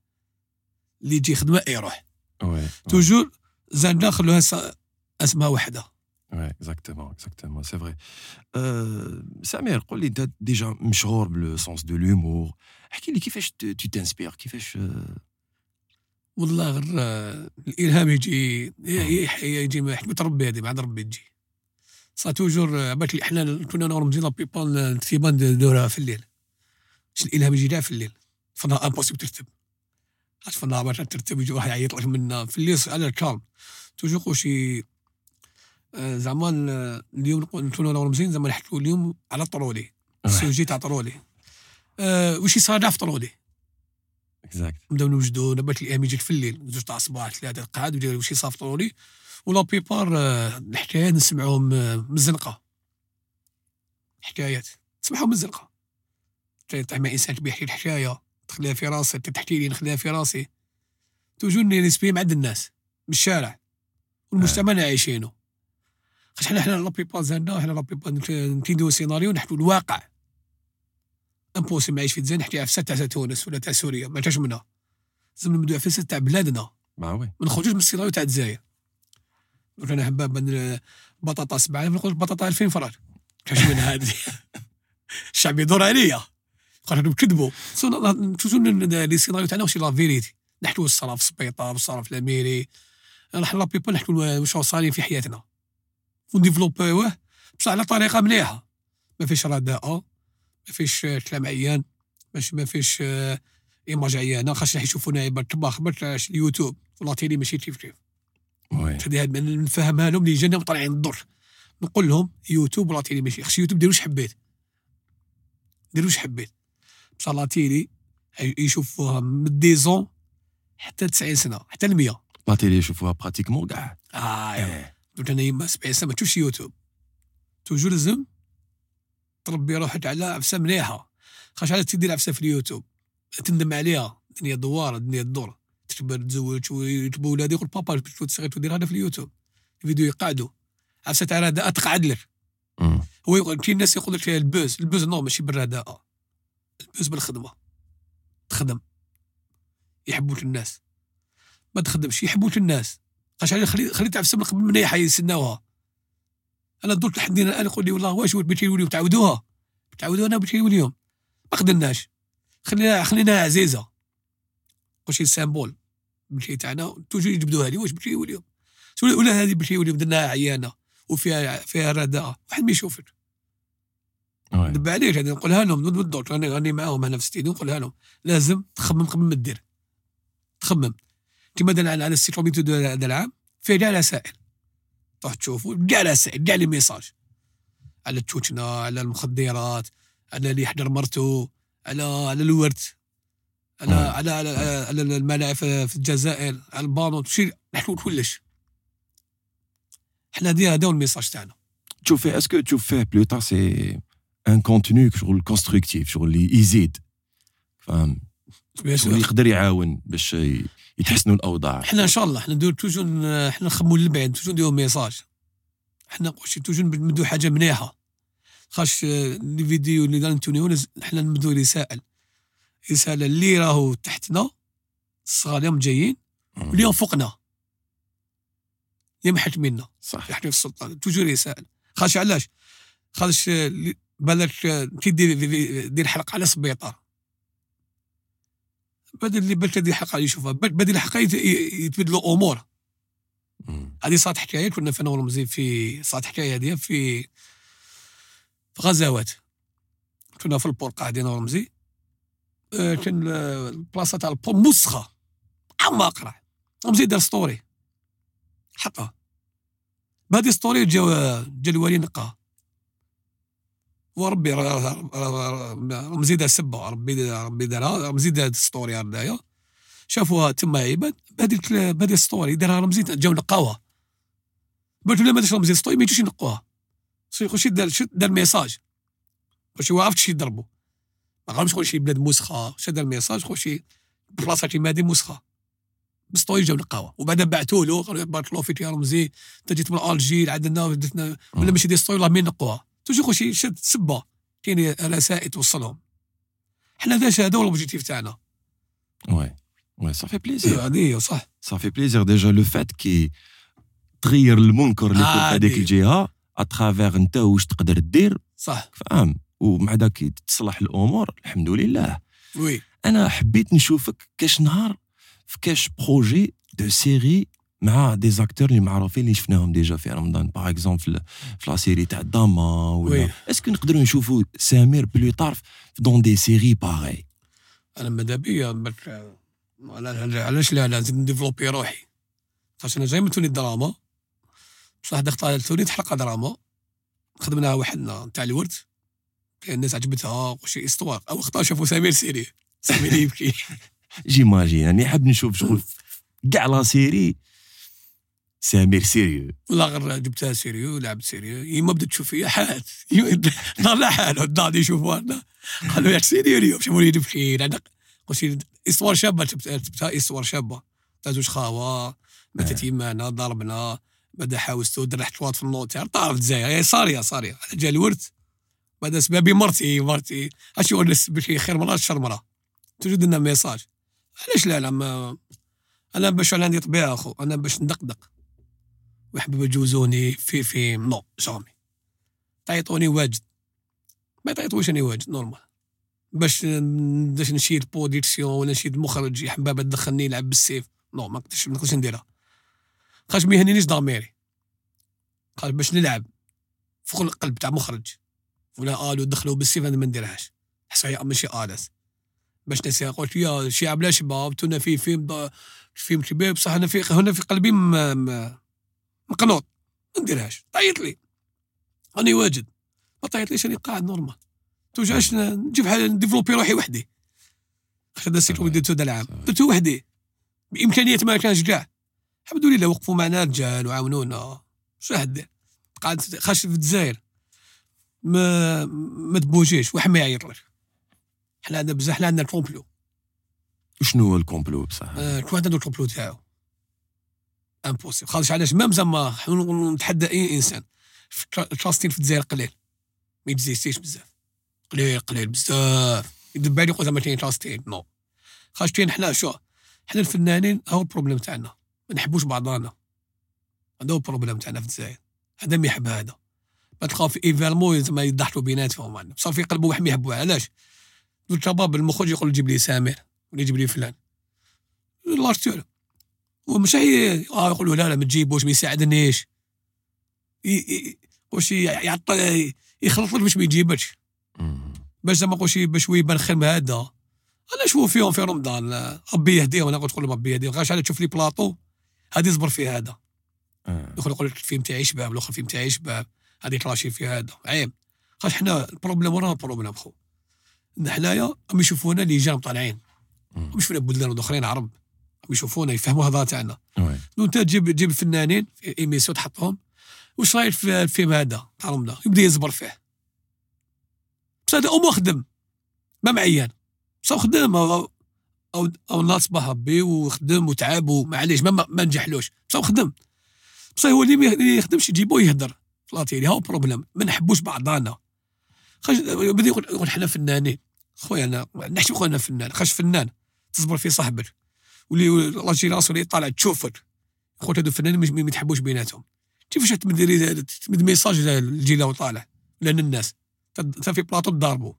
اللي يجي خدمة يروح toujours زاندا خلوها اسمها وحدة. oui exactement exactement c'est vrai سمير قول لي أنت déjà مشهور ب le sens de l'humour احكي لي كيفاش tu t'inspires كيفاش؟ آه، والله غير آه، الإلهام يجي ي- يجي حكمة ربي هذه بعد ربي تجي. ça toujours آه، عبالك لي إحنا كنا أنا ورمزي la plupart الكتيبان دورها في الليل. الإلهام يجي في الليل. فانا impossible ترتب. خاطر في النهار ترتب يجي واحد يعيط لك منا في الليل على ال calme toujours شي آه، زعما ال- اليوم نقول كنا أنا ورمزي زعما نحكوا اليوم على trolley oui. ال sujet تاع طرولي. آه، وش يصادف في trolley؟ exact نبداو نوجدو نبات الأيام يجيك في الليل زوج تاع الصباح ثلاثة قاعد ودير شي صافطوا لي و la plupart آه، الحكايات نسمعوهم آه، من الزنقة. حكايات. تسمعهم من الزنقة. طيح مع إنسان يحكي الحكاية. تخليها في انت تحكي لي نخليها في راسي. toujours ن inspirer مع عند الناس من الشارع. والمجتمع اللي عايشينه. خاطر حنا حنا la plupart زعما حنا la plupart نتيدو سيناريو نحكوا الواقع. امبوسي معيش في تزين نحكي في تاع تونس ولا تاع سوريا ما كاش منها. لازم نبدو في تاع بلادنا. mais oui ما نخرجوش من السيناريو تاع الجزائر. درت أنا حباب من بطاطا 7000 نخرج بطاطا 2000 فرد كاش من هذه. الشعب يدور عليا. قالوا كذبوا. toujours les scénarios تاعنا واش la vérité نحكوا الصرا في السبيطار الصرا في ال mairie. نحن la plupart نحكوا واش صايرين في حياتنا. ون développer وه بصح على طريقة مليحة. ما فيش رداءه ما فيش آه، كلام عيان باش ما فيش آه، image عيانه خاصنا يشوفونا بالطباخ باش اليوتيوب. و la télé ماشي كيف كيف. نفهمها لهم اللي جانا طالعين الضر نقول لهم يوتيوب و la télé ماشي. خص يوتيوب ديروا واش حبيت. ديروا واش حبيت. بصح la télé يشوفوها من dix ans حتى 90 سنة حتى ل 100 la télé يشوفوها pratiquement كاع. آه ايوا. درت أنا يما 70 سنة ما تشوفش يوتيوب. toujours لازم تربي روحك على عفسة مليحة. خاش على تدير عفسة في اليوتيوب. تندم عليها. الدنيا دوارة الدنيا تدور تكبر تزوج ويجيبوا ولادي يقول بابا كنت صغير تدير هذا في اليوتيوب. الفيديو يقعدوا. عفسة تاع رداء تقعد لك. هو يقول كاين الناس يقول لك ال buzz ال buzz non ماشي بالرداء ال buzz بالخدمة. تخدم. يحبوك الناس. ما تخدمش يحبوك الناس. خاش علي خلي خلي تعرف السبب قبل ما يسناوها أنا درت لحد الآن يقول لي والله واش بغيتي اليوم تعاودوها تعاودوها أنا بغيتي اليوم ما قدرناش خلينا خلينا عزيزة. واش سامبول. بالشيء تاعنا توجو يجبدوها لي. واش بغيتي اليوم ولا هذه بالشيء اليوم درناها عيانة. وفيها فيها رداء واحد ما يشوفك. دب عليك هذه نقولها لهم بالضبط راني راني معاهم أنا في ستيدي نقولها لهم لازم تخمم قبل ما دير تخمم. كما درنا على السيت روبيتو هذا العام فيه كاع رسائل تروح تشوفوا كاع رسائل كاع لي ميساج. على التوتنا على المخدرات على اللي يحضر مرته على على الورث على على على, على الملاعب في الجزائر على البانو شي نحكوا كلش. حنا هذا هو ال message تاعنا. تشوف فيه est-ce que تشوف فيه plutôt c'est un contenu شغل constructif شغل اللي يزيد فاهم شغل يقدر يعاون باش يتحسنوا الأوضاع. حنا إن شاء الله حنا نديرو toujours حنا نخمو للبعد toujours نديرو message حنا واش toujours نبدو حاجة مليحة. خاش les vidéos اللي دار حنا نبدو رسائل. رسالة اللي راهو تحتنا الصغار اليوم جايين واليوم فوقنا. اللي محكميننا صح يحكم في السلطان. toujours رسائل. خاش علاش؟ خاش بالك تدير دير حلقة على السبيطار بدل اللي بلت هذه الحلقة يشوفها بدل الحلقة يتبدلوا أمور. هذه صارت حكايه كنا في أنا ورمزي في صارت حكاية هذه في في غزوات. كنا في ال port قاعدين ورمزي آه، كان البلاصة تاع ال port مسخه عما قرا رمزي دار story. حطها بهذه story جا جا الوالي نقاها. وربي رمزي دار سبه ربي ربي دارها رمزي دار story هذايا شافوها تما عيبات بهذيك بهذيك ستوري دارها رمزي جاو نقاوها. قلت له ما دارش رمزي story ما يجوش ينقوها. خشي دار دار message هو عرفت شي يضربوا ما عرفش شي بلاد مسخة شاد دار message خشي بلاصة كيما هذه مسخة. بسطوي جاو نقاوها. وبعدها بعثوا له قالوا بارك الله فيك يا رمزي انت جيت من ألجير عندنا ولا ماشي دي story الله مين نقوها toujours شي شد سبة. كاين رسائل توصلهم حنا هذا هذا هو l'objectif تاعنا؟ oui oui ça fait plaisir هذه صح. ça fait plaisir déjà le fait que تغير المنكر اللي في هذيك الجهة à travers أنت واش تقدر دير صح. فاهم. ومع ذاك تصلح الأمور الحمد لله. oui. أنا حبيت نشوفك كاش نهار في كاش projet de série مع des acteurs اللي معروفين اللي شفناهم déjà في رمضان. par exemple في la série تاع داما ولا est-ce que نقدروا نشوفوا سمير plus tard dans des séries pareil أنا ماذا بيا علاش لا؟ لازم ن développer روحي. خاطر أنا جاي من توني الدراما بصح دخلت توني حلقه دراما. خدمنا واحد تاع الورد. الناس عجبتها وشي histoire. أو خطا شافوا سمير sérieux. سمير يبكي. j'imagine يعني حاب نشوف شغل كاع la série سامير سيريو. لا غير جبتها سيريو لعبت سيريو. يما بدات تشوف فيا حال. لا حال. الدار يشوفوا أنا قالوا ياك سيريو اليوم شافوا لي بخير؟ أنا قلت استوار شابة. جبتها استوار شابة. تاع زوج خاوة؟ ماتت يمانا ضربنا. بدأ حاوزتو درنا حتوات في النوتير طار في الجزائر صاريه صارية. جا الورد. بعد سبابي مرتي مرتي. اش ونس بشي خير مرة شر مرة توجد لنا ميساج. علاش لا؟ لا أنا باش عندي طبيعة أخو. أنا باش ندقدق. ويحبوا يجوزوني في في non jamais تعيطوني واجد. ما تعيطوش أنا واجد normal باش باش نشيد production ولا نشيد مخرج يحب تدخلني يلعب بالسيف. non ما نقدرش ما نقدرش نديرها. خاطرش ما يهنينيش ضميري. قال باش نلعب فوق القلب تاع مخرج. ولا قالوا دخلوا بالسيف أنا ما نديرهاش. حسها ماشي آلات باش نسي قلت يا شعب لا شباب تونا في film film كبير بصح أنا في هنا في قلبي مقنوط ما نديرهاش. عيط لي. راني واجد. ما تعيطليش راني قاعد normal توجعش نجيب حاجة نديفلوبي روحي وحدي. هذا السيت اللي درتو العام. درتو وحدي. بإمكانيات ما كانش كاع. الحمد لله وقفوا معنا رجال وعاونونا. شو قاعد خاطرش في الجزائر. ما ما تبوجيش. واحد ما يعيط لك حنا عندنا بزاف حنا عندنا ال complot. شنو هو ال complot بصح؟ آه كل واحد عنده ال complot تاعو؟ impossible خالص علاش même زعما نتحدى أي إنسان. تراستين في الجزائر قليل. ما يتزيستيش بزاف. قليل قليل بزاف. يدب علي يقول زعما كاين تراستين. نو. خاطر كاين حنا شو حنا الفنانين هو ال problème تاعنا. ما نحبوش بعضانا هذا هو ال problème تاعنا في الجزائر. هذا ما يحب هذا. ما تلقاو في événement زعما يضحكوا بيناتهم. يعني. صار في قلبه واحد ما يحبوه. علاش؟ الشباب المخرج يقول جيب لي سامر ولا يجيب لي فلان. l'acteur ومش هي آه يقولوا لا لا ما تجيبوش ما يساعدنيش واش يعطي يخلط لك باش ما يجيبكش même. باش زعما قولش باش يبان خير من هذا. أنا نشوف فيهم في رمضان ربي يهديهم أنا قلت لهم ربي يهديهم غير تشوف لي بلاطو هذه يزبر في هذا. آه. الآخر يقول لك الفيلم تاعي شباب الآخر الفيلم تاعي شباب هذه كلاشي في هذا. عيب. خاطر حنا ال problème ورانا ال problème خو حنايا هم يشوفونا اللي جانا طالعين. هم يشوفونا بلدان اخرين عرب. هم يشوفونا يفهموا الهضره تاعنا. انت تجيب تجيب الفنانين في émission تحطهم. واش رايك في الفيلم هذا تاع رمضان؟ يبدأ يزبر فيه. بس هذا امو خدم ما معين. بس هو خدم أو أو, أو الناس صباح ربي وخدم وتعب ومعليش ما, ما نجحلوش. هو خدم. بس هو اللي ما يخدمش يجيبوه يهدر. في لاتيلي هو بروبليم ما نحبوش بعضانا. خش بدا يقول يقول حنا فنانين. خويا أنا نحشم خويا أنا فنان. خش فنان تصبر في صاحبك. واللي الله يجي راسه اللي طالع تشوفك خويا هادو فنانين مش- ما يتحبوش بيناتهم. كيفاش تمد تمد ميساج للجيل اللي طالع؟ لأن الناس انت في بلاطو تضاربوا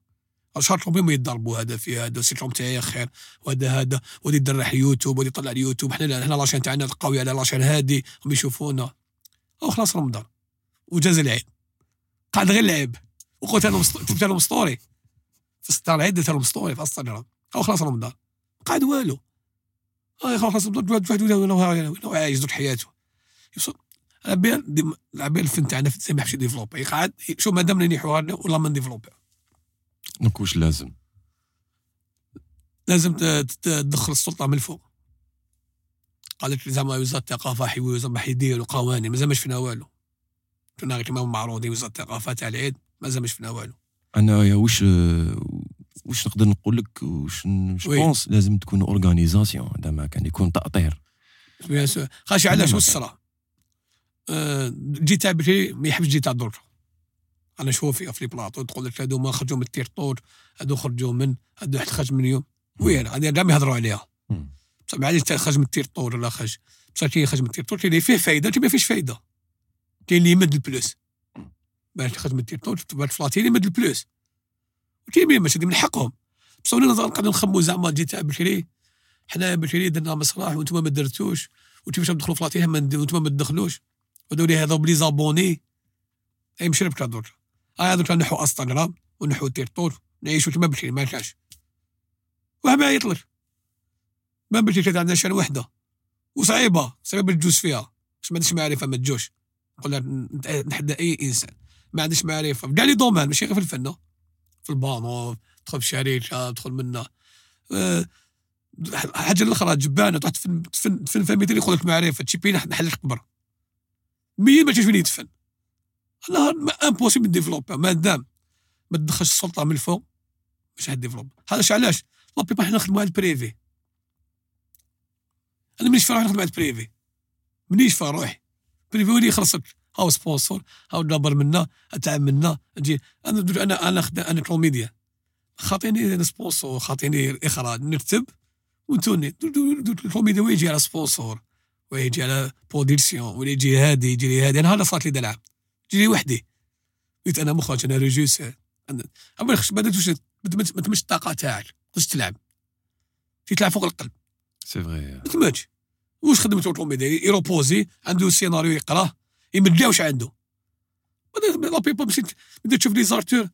شرطهم بهم يتضربوا هذا في هذا السيتروم تاعي خير وهذا هذا ودي يدرح اليوتيوب ودي يطلع اليوتيوب. إحنا إحنا لاشين تاعنا القوي على لاشين هادي هم يشوفونا. أو خلاص رمضان. وجاز العيد قاعد غير لعب وقلت لهم كتبت لهم ستوري في ستار العيد درت لهم ستوري في انستغرام أو خلاص رمضان. قاعد والو. آه خلاص رمضان واحد واحد ولا ولا عايش دوك حياته. يوصل العبير دي- العبير الفن تاعنا في الزي ما يحبش يديفلوبي قاعد شو مادام نيحوها ولا ما نديفلوبي دونك واش لازم؟ لازم ت- ت- تدخل السلطة من الفوق. قالت زعما وزارة الثقافة حي زعما حيديروا قوانين مازال ما شفنا والو. كنا غير كيما معروضين وزارة الثقافة تاع العيد مازال ما شفنا والو. انايا واش واش نقدر نقول لك واش je oui. بونس لازم تكون organisation هذا ما كان يكون تأطير. bien sûr خاطرش علاش. واش صرا جيل تاع بكري ما يحبش جيل تاع درك أنا نشوف في في بلاطو تقول لك هادو ما خرجوا من التياتر هادو خرجوا من هادو واحد خرج من يوم وين هذه كاع ما يهضروا عليها. بصح معليش خرج من ال théâtre ولا خرج. بصح كاين خرج من ال théâtre كاين اللي فيه فايدة كاين ما فيش فايدة. كاين اللي يمد ال plus باش خرج من التيرطور تبان فلاتين يمد البلوس اللي ماشي من حقهم. بصح ولا نقعدوا نخمو زعما جي تاع بكري حنا بكري درنا مسرح وأنتم ما درتوش وكيفاش ندخلوا فلاتين ما ند- وأنتم ما تدخلوش. ودولي هذا بلي زابوني. أي مشرب كادور هاي هذوك نحو انستغرام ونحو تيرتور نعيشوا كما بكري ما كاش. وها ما يطلق. ما بكري كانت عندنا شان وحدة. وصعيبة صعيبة تجوز فيها. باش ما عندكش معرفة ما تجوش. نقول نتحدى أي إنسان. ما عندكش معرفة. في كاع لي دومان ماشي غير في الفن. في البانو تدخل في شركه تدخل منها أه، حاجة الأخرى جبانة تروح تفن تفن مثل يقول لك معرفة. تشي بين حل كبر مين ما تشوف وين يدفن أنا امبوسيبل ديفلوبر ما دام ما تدخلش السلطة من الفوق مش هديفلوب هذا اش علاش؟ لا بيبا حنا نخدموا على البريفي. أنا مانيش في روحي نخدم على البريفي. مانيش في روحي البريفي هو اللي يخلصك. هاو سبونسور هاو دابر منا أتعب منا نجي أنا أنا أنا أنا كوميديا. خاطيني سبونسور خاطيني إخراج نكتب ونتوني الكوميديا ويجي على سبونسور ويجي على برودكسيون ولا يجي هادي يجي لي هادي. أنا هذا صارت لي دلع. يجي لي وحدي. قلت أنا مخرج أنا ريجيسور أما خش ما تمش الطاقة تاعك. خش تلعب. في تلعب فوق القلب. سي فغي ما تماش واش خدمته الكوميديا؟ يروبوزي عنده سيناريو يقراه. يمدلا واش عنده لا بيبا مشيت بديت تشوف لي زارتور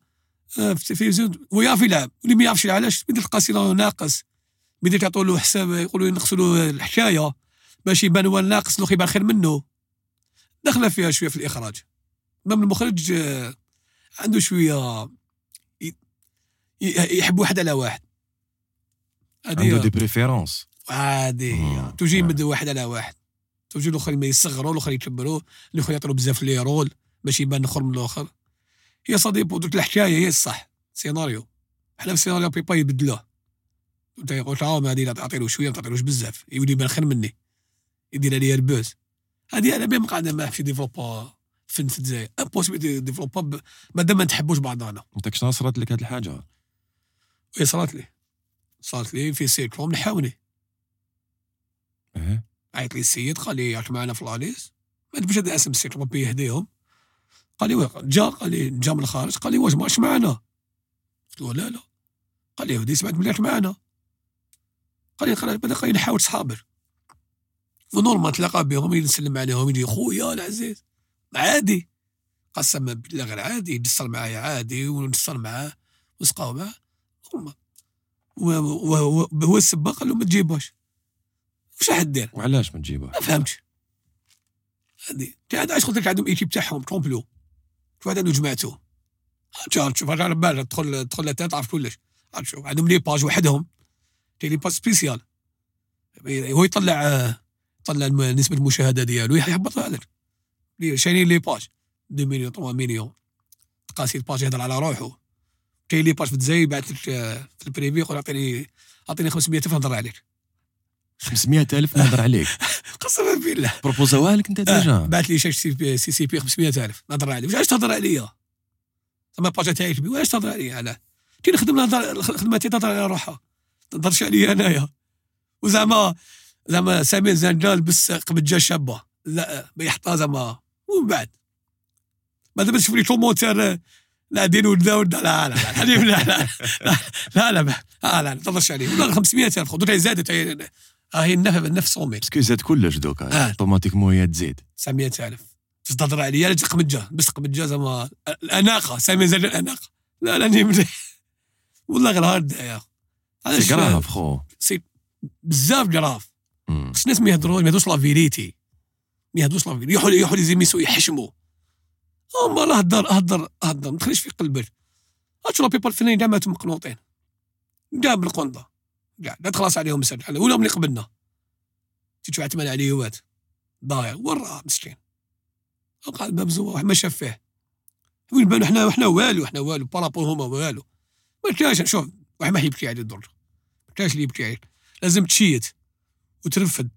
في التلفزيون هو يعرف يلعب واللي ما يعرفش علاش بديت تلقى سيناريو ناقص بديت يعطوا له حساب يقولوا ينقصوا له الحكاية باش يبان هو الناقص الآخر يبان خير منه داخله فيها شوية في الاخراج مام المخرج عنده شوية يحب واحد على واحد عنده des préférences. هي توجي يمد واحد على واحد توجي الآخر ما يصغروا الآخر يكبروا الآخر يعطوا بزاف لي رول باش يبان الآخر من الآخر هي صديق دوك الحكاية هي الصح. سيناريو حنا في السيناريو بيبا يبدلوه. انت يقول تعاون هذه تعطي له شوية ما تعطيلوش بزاف. يولي يبان خير مني. يدير عليا ال buzz. هذه أنا بين قاعدة ما نحبش ديفلوبا فن في الجزائر. امبوسيبل ديفلوبا ب- مادام ما نتحبوش بعضنا انت كش صرات لك هاد الحاجة؟ هي صارت لي. صارت لي في سيكلوم نحاوني. آه عيط لي السيد قال لي ياك معنا في لاليس ما باش هذا اسم السيت ربي يهديهم. قال لي جا قال لي جا من الخارج قال لي واش ماش معنا؟ قلت له لا لا. قال لي ودي سمعت بلي معنا. قال لي قال بدا قال لي نحاول صحابر تلاقى بهم يسلم عليهم يجي خويا العزيز. عادي. قسم بالله غير عادي يدسر معايا عادي وندسر معاه ونسقاو معاه. هو السباق قال له ما تجيبهاش. واش راح دير؟ وعلاش ما تجيبها ما فهمتش. هادي كان عاد علاش قلت لك عندهم ايكيب تاعهم ترومبلو شوف هذا عنده جماعته شوف شوف على بالك تدخل تدخل تعرف كلش. شوف عندهم les pages وحدهم. كاين les pages spéciales هو يطلع يطلع الم- نسبة المشاهدة ديالو يهبطها لك شايلين les pages 2 مليون 3 مليون. تقاسي ال page يهضر على روحه. كاين les pages في الجزائر يبعث لك آه، في ال privé يقول أعطيني أعطيني 500 ألف نهضر عليك. 500 الف نهضر عليك قسما بالله بروبوزاوها لك انت déjà آه، بعث لي شاش CCP 500000 نهضر عليه علاش تهضر عليا زعما الباجا تاعي كبير علاش تهضر عليا علاه كي نخدم نهضر خدمتي تهضر على روحها ما تهضرش عليا انايا وزعما زعما سامي زنجان لبس قبجه شابه لا يحطها زعما ومن بعد ما تشوف لي كومونتير لاعبين ولدا ولدا لا لا لا الحليب لا لا لا لا لا لا لا ما تهضرش عليه والله 500000 خذوا زادت هي ها هي النفس النفس صومي باسكو زاد كلش دوكا. آه. اوتوماتيكمون هي تزيد 900000 تهضر عليا لا قمجه بس قمجه زعما. الأناقة. سامي زاد الأناقة. لا لا راني مليح والله غير هارد يا سي كراف خو. سي بزاف جراف. خص الناس ما يهضروش ما يهضروش لا فيريتي ما يهضروش لا فيريتي يروحوا يروحوا لي زيميسيو يحشموا اما راه هضر هضر هضر ما تخليش في قلبك. هاتشو لا بيبال الفنانين كاع ماتوا مقنوطين. كاع بالقنطه كاع لا تخلص عليهم مسد ولا من اللي قبلنا. تشوف عتمان عليه وات ضايع وراه مسكين. قال باب زوا واحد ما شاف فيه. وين بانوا حنا حنا والو حنا والو par rapport هما والو. ما كاينش شوف واحد ما يبكي عليه الدر ما كاينش اللي يبكي عليه. لازم تشيت وترفد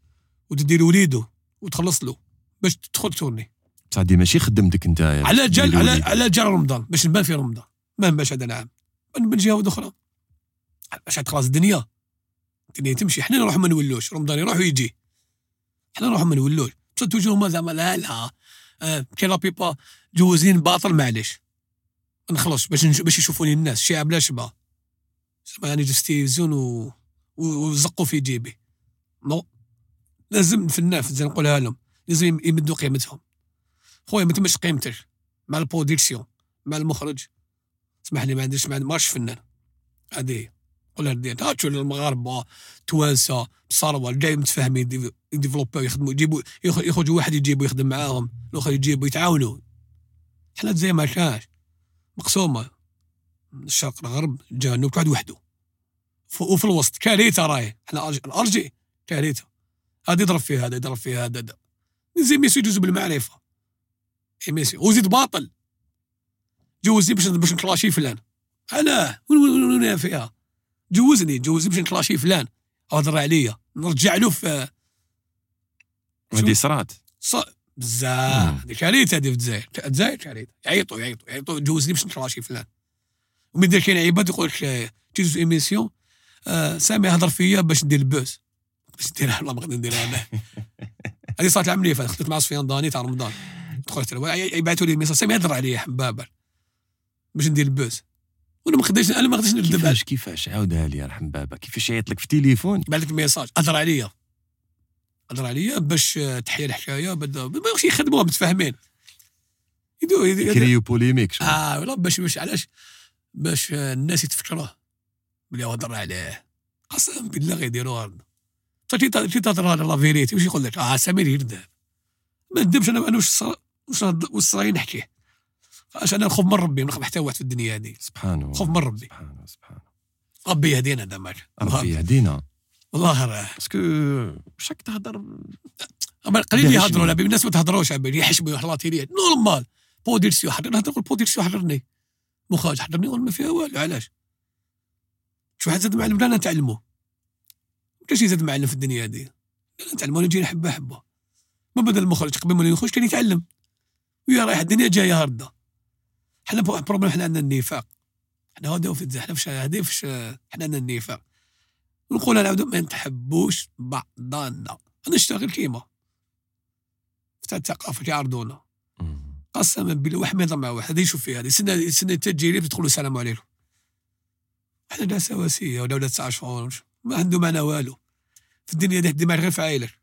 وتدير وليدو وتخلص له باش تدخل تورني. بصح دي ماشي خدمتك انت على جال على على جال رمضان باش نبان في رمضان. ما نبانش هذا العام. من جهة أخرى باش خلاص الدنيا. الدنيا تمشي. حنا نروح ما نولوش. رمضان يروح ويجي. حنا نروح ما نولوش. بصح toujours هما زعما لا لا آه كاين لا بيبا جوزين باطل معليش. نخلص باش باش يشوفوني الناس. شي بلا شبه زعما يعني جبت التلفزيون و... وزقوا في جيبي. non لازم في الناس زي نقولها لهم. لازم يم- يمدوا قيمتهم. خويا ما تمش قيمتك. مع ال production مع المخرج. اسمح لي ما عنديش ما عندي- ماش فنان. هذه هي. قولها لدي ها تشوف المغاربة توانسة بصروه جاي متفاهمين دي- يديفلوبيو يخدموا يجيبوا يخ- يخرجوا واحد يجيبوا يخدم معاهم الآخر يجيبوا يتعاونوا حنا زي ما كانش مقسومة. الشرق الغرب الجنوب كل واحد وحده. وفي الوسط. كارثة راهي. حنا الأرجي كارثة. هذا يضرب فيها هذا يضرب فيها هذا. زي ميسي يجوز بالمعرفة. ميسي. وزيد باطل. جوزني باش باش نكلاشي فلان. وين وين وين فيها؟ جوزني جوزني باش نكلاشي فلان. هضر عليا. نرجع له في هذه صرات ص... بزاف. هذه كارثه هذه في الجزائر. الجزائر كارثه يعيطوا يعيطوا يعيطوا. جوزني باش نكلاشي فلان. ومن دار كاين عباد يقول لك في émission آه سامي هضر فيا باش ندير ال buzz. باش نديرها والله ما غادي نديرها أنا هذه صارت العام اللي فات خدمت مع سفيان داني تاع رمضان. دخلت يبعثوا لي message سامي هضر عليا حبابا. باش ندير ال buzz. وأنا ما خديتش أنا ما خديتش ندب كيفاش كيفاش؟ عاودها لي رحم بابا كيفاش يعيط لك في تليفون بعد لك message. هضر عليا. هضر عليا باش تحيا الحكاية بدا ما واش يخدموها متفاهمين. يدو يدو- créer polémique شو. آه والله باش باش علاش؟ باش الناس يتفكروه. بلي هضر عليه. قسم بالله غيديروها بصح كي ت- كي تهضر على لا فيريتي واش يقول لك؟ آه سمير يردب ما ندبش أنا أنا واش واش نحكيه اش أنا نخاف من ربي ما نخاف حتى واحد في الدنيا هذه. سبحانه خوف من ربي. سبحانه سبحانه ربي يهدينا هذا ماك ربي يهدينا. والله غير باسكو راك تهضر. أما قليل يهضروا؟ لا الناس ما تهضروش عبالي يحشموا يحلاطيني نورمال. بوديرسيو حضر نهضر نقول بوديرسيو حضرني مخرج حضرني ولا ما فيها والو علاش؟ شو واحد زاد معلم لا نتعلموا كاش زاد معلم في الدنيا هذه. لا نتعلموا أنا نجي نحبه حبه ما بدل المخرج قبل ما يخرج كان يتعلم. ويا رايح الدنيا جاية هاردة. حنا بروبليم حنا عندنا النفاق. حنا هذا في حنا فش هذه فش حنا عندنا النفاق. ونقول أنا ما نتحبوش بعضنا. نشتغل كيما. تاع الثقافة يعرضونا. مم. قسما بالله واحد ما يهضر مع واحد. هذا يشوف فيها. هذه سنه سنة لي تدخلوا السلام عليكم. إحنا ناس سواسية ولا ولاد تسع شهور. ما عنده معنى والو. في الدنيا دي ديما غير في عائلك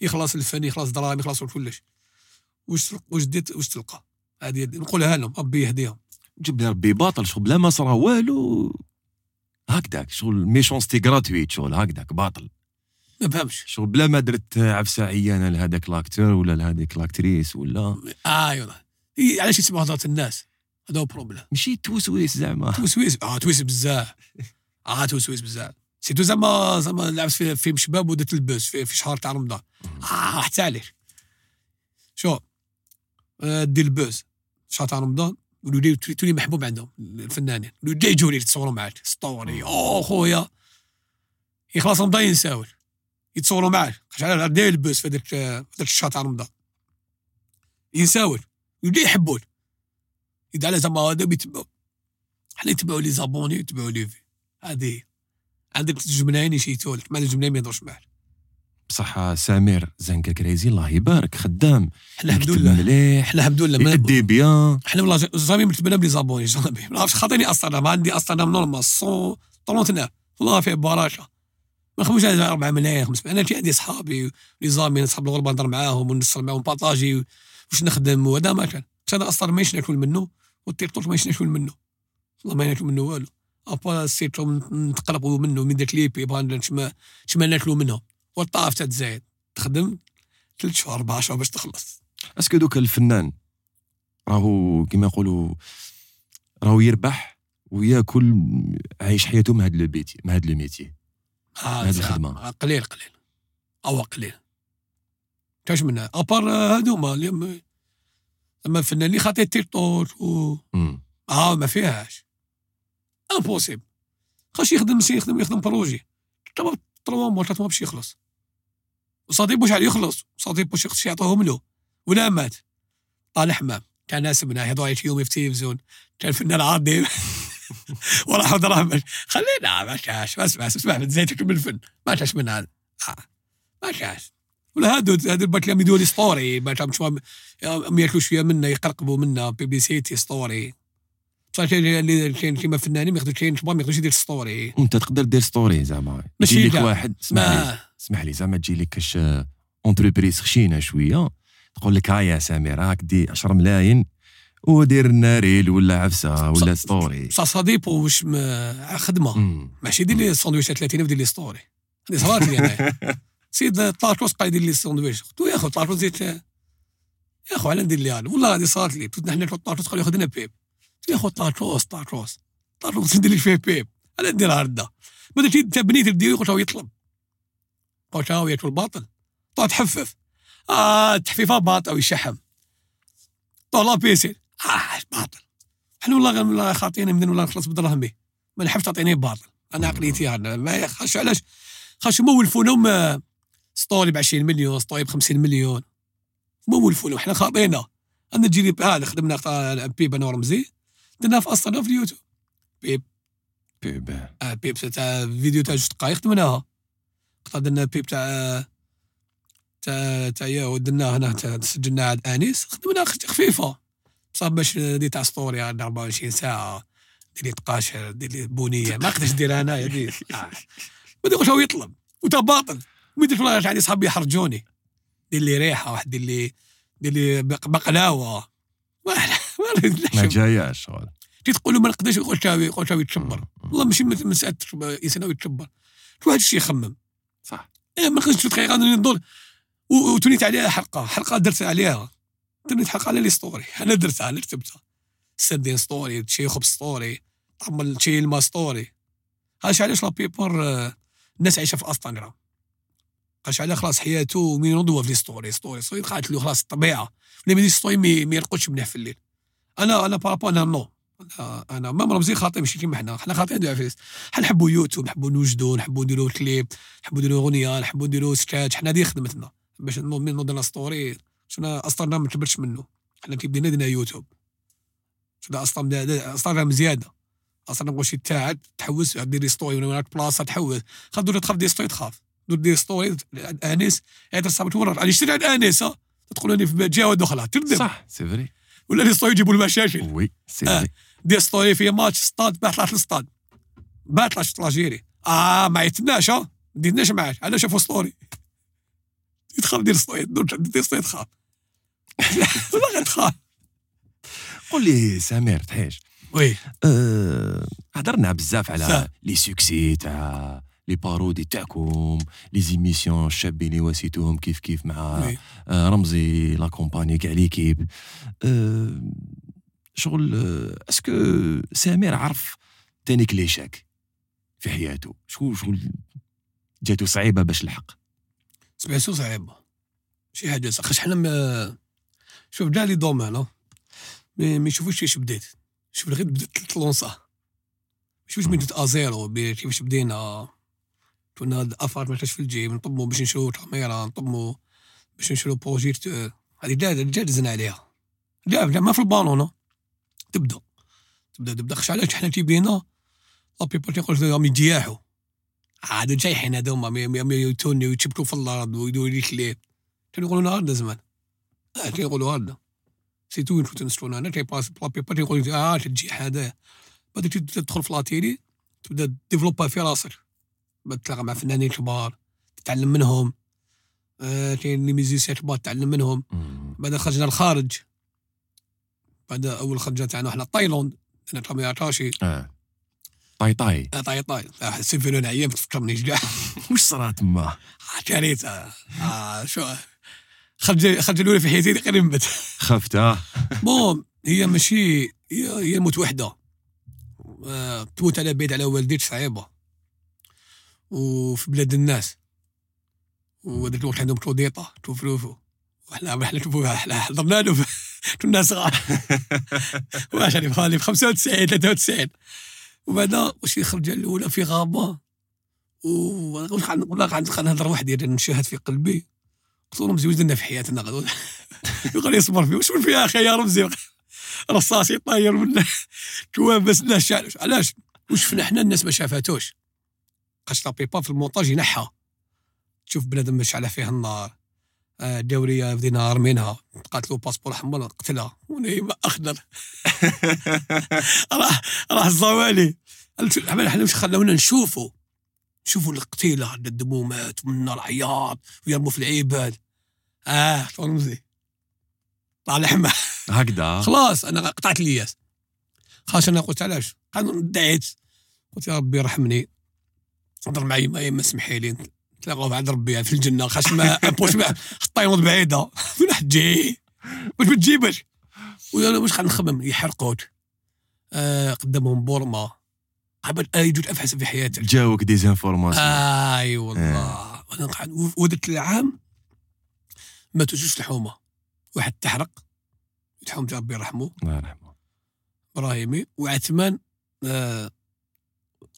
يخلص الفن يخلص دراهم يخلص كلش. واش واش ديت واش تلقى؟ هذه نقولها لهم ربي يهديهم. جيب لي ربي باطل شغل بلا ما صرا والو. هكذاك شغل méchanceté gratuite شغل هكذاك باطل. ما فهمش. شغل بلا ما درت عفسة عيانة لهذاك l'acteur ولا لهذيك l'actrice ولا. أيوه هي علاش يسمعوا هضرة الناس؟ هذا هو problème ماشي توسويس زعما. توسويس آه تويس بزاف. آه توسويس بزاف. سيتو زعما زعما لعبت في فيلم شباب ودرت ال buzz في, في شهر تاع رمضان. آه حتى عليك شو؟ آه، دير ال buzz شهر رمضان ولولي تولي محبوب عندهم الفنانين. ولولي يجوا لي يتصوروا معاك. story أوه خويا. يخلص رمضان ينساول. يتصوروا معاك. شحال داير البوز في هذاك في هذاك الشهر تاع رمضان. ينساول. ولولي يحبون. يدعى على زعما هذا بيتبعوا حنا يتبعوا لي زابوني يتبعوا لي في. هذه. عندك الجمناين يشيتوا لك ما الجمناين ما يهضروش معاك. بصح سمير زنكا كريزي الله يبارك خدام. حنا الحمد لله مليح. حنا الحمد لله ما يأدي بيان. حنا والله جامي مرتبنا بلي زابوني جامي ما عرفتش خاطيني أصلا عندي أصلا نورمال 139 والله فيه بركه ما نخممش على 4 ملايين 5 أنا في عندي صحابي لي زامي صحاب الغربة نهضر معاهم ونصل معاهم بارطاجي واش نخدم؟ وهذا ما كان. باش أنا أصلا ماهيش ناكل منه. والتيكتوك ماهيش ناكل منه. والله ما ناكل منه والو. ابا سيتو نتقلبوا منه من داك ليبي بغا شما شما ناكلوا منهم. والطاف تاع تزايد تخدم ثلاث شهور أربع شهور باش تخلص. اسكو دوك الفنان راهو كيما يقولوا راهو يربح وياكل عايش حياته مع هاد لو بيتي مع هاد لو ميتي آه زعما. الخدمة. آه، قليل قليل. أو قليل. كاش منها أبار هذوما اللي م- أما الفنان اللي خاطي تيكتوك و. آه ما فيهاش. امبوسيبل خاش يخدم سي يخدم يخدم بروجي طبعا طلبوا مول تطلب باش يخلص. وصديق واش يخلص. صديق واش يخلص يعطوهم له. ولا مات. طالع حمام. كان ناس منها يهضروا عليه يومي في التلفزيون كان فنان عظيم وراح دراهم خلينا ما كاش ما اسمع اسمع من زيتك من الفن. ما كاش من هذا. آه. ما كاش ولا هادو هادو يدوا لي ستوري ما ياكلوا شوية منا يقرقبوا منا بيبليسيتي ستوري بصح اللي كاين كيما فنانين ما يقدرش كاين شباب ما يقدرش يدير ستوري وانت تقدر دير ستوري زعما ماشي لك. واحد ما اسمح لي زعما تجي لك كاش entreprise خشينة شوية تقول لك هاي يا سمير راك دي 10 ملايين ودير لنا réel ولا عفسة ولا ستوري بصح صديق واش ما- خدمة. ماشي دير لي ساندويشات 30 دير لي story هذه صرات لي انايا سيد طلاكوس قاعد يدير لي ساندويش قلت له يا أخو طلاكوس زيت يا أخو على ندير لي أنا والله هذه صارت لي. قلت نحن طلاكوس قالوا ياخذ لنا pub. قلت يا أخو طلاكوس طلاكوس طلاكوس ندير لك فيه pub. أنا نديرها هكذا بدات انت بنيت الديو قلت له يطلب. ياكل باطل طلع تحفف. آه تحفيفه باطل ويشحم طلع بيسي آه باطل. إحنا والله خاطينا من والله نخلص بدراهمي ما نحبش تعطيني باطل. أنا عقليتي هذا ما خاش علاش؟ خاش مولفونهم آه، ستوري ب 20 مليون ستوري ب 50 مليون مولفونهم إحنا خاطينا. أنا تجيني هذا خدمنا خا- بيب أنا ورمزي درنا في أصلا في اليوتيوب. pub. آه pub تاع فيديو تاع جوج دقائق خدمناها قطع درنا pub تاع تاع تاع ياهو درناه هنا تاع- سجلنا عند آنيس خدمنا خفيفة. بصح باش دي تاع story عاد 24 ساعة دير لي تقاشر دير لي بونية. ما نقدرش ندير انايا دير. ما ديرش هو يطلب. وتا باطل. mais درت والله عندي صحابي يحرجوني. دير لي ريحة واحد دير لي دير لي بق- بقلاوة. ما ما ما ما جاياش كي تقول له ما نقدرش يقول شاوي يقول شاوي يتشبر والله ماشي من- مساله انسان يتشبر. هذا الشيء يخمم؟ إيه ما نقدرش تخيل غادي نضل و- وتوليت عليها حلقة حلقة درت عليها. درت حلقة على لي ستوري أنا درتها أنا كتبتها سردين ستوري تشي خبز ستوري تعمل تشي الماء ستوري هاش علاش لا بيبر آه، الناس عايشة في انستغرام قاش على خلاص حياته من ينوضوا في لي ستوري ستوري ستوري قالت له خلاص الطبيعة. اللي ما يديرش ستوري ما يرقدش مليح في الليل. أنا أنا بارابو أنا نو. أنا أنا ما رمزي خاطي ماشي كيما حنا حنا خاطي نديرو عفيس حنا نحبوا يوتيوب نحبوا نوجدوا نحبوا نديروا كليب نحبوا نديروا أغنية نحبوا نديروا سكاتش حنا هذه خدمتنا. باش من نوض لنا ستوري شنا أصلا ما تبرش منه. حنا كي بدينا درنا يوتيوب. شنا أصلا بدا- أصلا زيادة. أصلا نقول شي تاعك تحوس دير لي ستوري ولا هناك بلاصه تحوس. خاف دور تخاف دير ستوري تخاف. دور دير ستوري عند انيس هذا صاحبي تورط على اشتري عند انيس لي في جهة ودخلها. تكذب صح سي فري ولا لي ستوري يجيبوا المشاكل وي سي آه. فري دير ستوري في ماتش ستاد باه طلعت للستاد. باه طلعت شفت لاجيري آه ما عيطناش ها ما ديرناش معاك. علاش شافوا ستوري يدخل دير ستوري دير ستوري تخاف. ولا غتخاف قول لي سمير تحيش. Oui. أه، هضرنا بزاف على. les succès تاع les parodies تاعكم les émissions الشابين اللي واسيتوهم كيف كيف مع. آه، رمزي la compagnie كاع l'équipe. شغل est-ce que سمير عرف تاني les échecs في حياته. شكون شغل جاتو صعيبة باش الحق سمعتو صعيبة. شي حاجة خاش حنا ما شوف كاع لي دومان ما يشوفوش كيفاش بديت. شوف غير بديت تلونسا ما يشوفوش من بديت ازيرو كيفاش بدينا. كنا الأفار ما كاش في الجيب نطمو باش نشرو كاميرا نطمو باش نشرو بروجيكتور هذه كاع دزنا عليها. كاع ما في البالون. تبدأ. تبدأ تبدأ. خش علاش حنا تيبينا لا بيبر تيقول راهم يتجياحوا عاد جايحين هذوما يتوني ويتشبكوا في الأرض ويديروا لي كليب كانوا يقولوا لنا هذا زمان. آه تيقولوا هذا. سي تو كنت نشرو أنا تيباس بلا بيبر تيقول آه تجي هذا. بعد تدخل في لاتيلي تبدأ ديفلوبا في راسك. تلاقى مع فنانين كبار. تتعلم منهم. آه كاين لي ميزيسيان كبار تتعلم منهم. بعد خرجنا الخارج. بعد أول خرجه تاعنا إحنا تايلاند أنا تامي عطاشي آه. طاي طاي. طاي طاي. سيفيرون عيام تفكرنيش كاع وش صرا تما كارثه آه شو؟ خرج خرج الأولى في حياتي غير نمت خفت آه. بون هي ماشي هي هي موت وحدة. آه تموت على بيت على والديك صعيبة. وفي بلاد الناس. وهذاك الوقت عندهم كوديطه توفروفو وحنا حنا حضرنا له كنا صغار. واش يعني في 95 93 وبعدا واش يخرج الأولى في غابة؟ لك عندي نهضر وحدي نشاهد في قلبي. قلت له رمزي واش درنا في حياتنا غدوة. يقول لي اصبر فيه. واش فيها أخي؟ يا رمزي رصاص يطير من جواب بس الناس شعل- علاش؟ واش شفنا حنا الناس ما شافاتوش خاش لا بيبا في المونتاج ينحى. تشوف بنادم مشعله فيه النار. آه، دورية بدينا رمينها قاتلوا باسبور احمر قتلها ونايم اخضر راح راح الزوالي. إحنا إحنا واش خلاونا نشوفوا نشوفوا القتيلة عند الدمومات ومن العياط ويرموا في العباد. آه رمزي طلع لحمه هكذا؟ خلاص أنا قطعت الياس خلاص أنا قلت علاش؟ قال دعيت قلت يا ربي رحمني. هضر معي ما ما سمحي لي. نتلاقاو بعد ربي في الجنة خاص ما امبوس الطيرود بعيدة. فين راح تجي واش ما تجيبش وأنا واش غنخمم يحرقوك. آه قدامهم بورما. قبل آه يجوك افحس في حياتك. جاوك دي زانفورماسيون آي والله. وأنا قاعد وذاك العام ماتوا جوج الحومه واحد تحرق. يتحوم ربي يرحمه الله يرحمه. إبراهيمي. وعثمان آه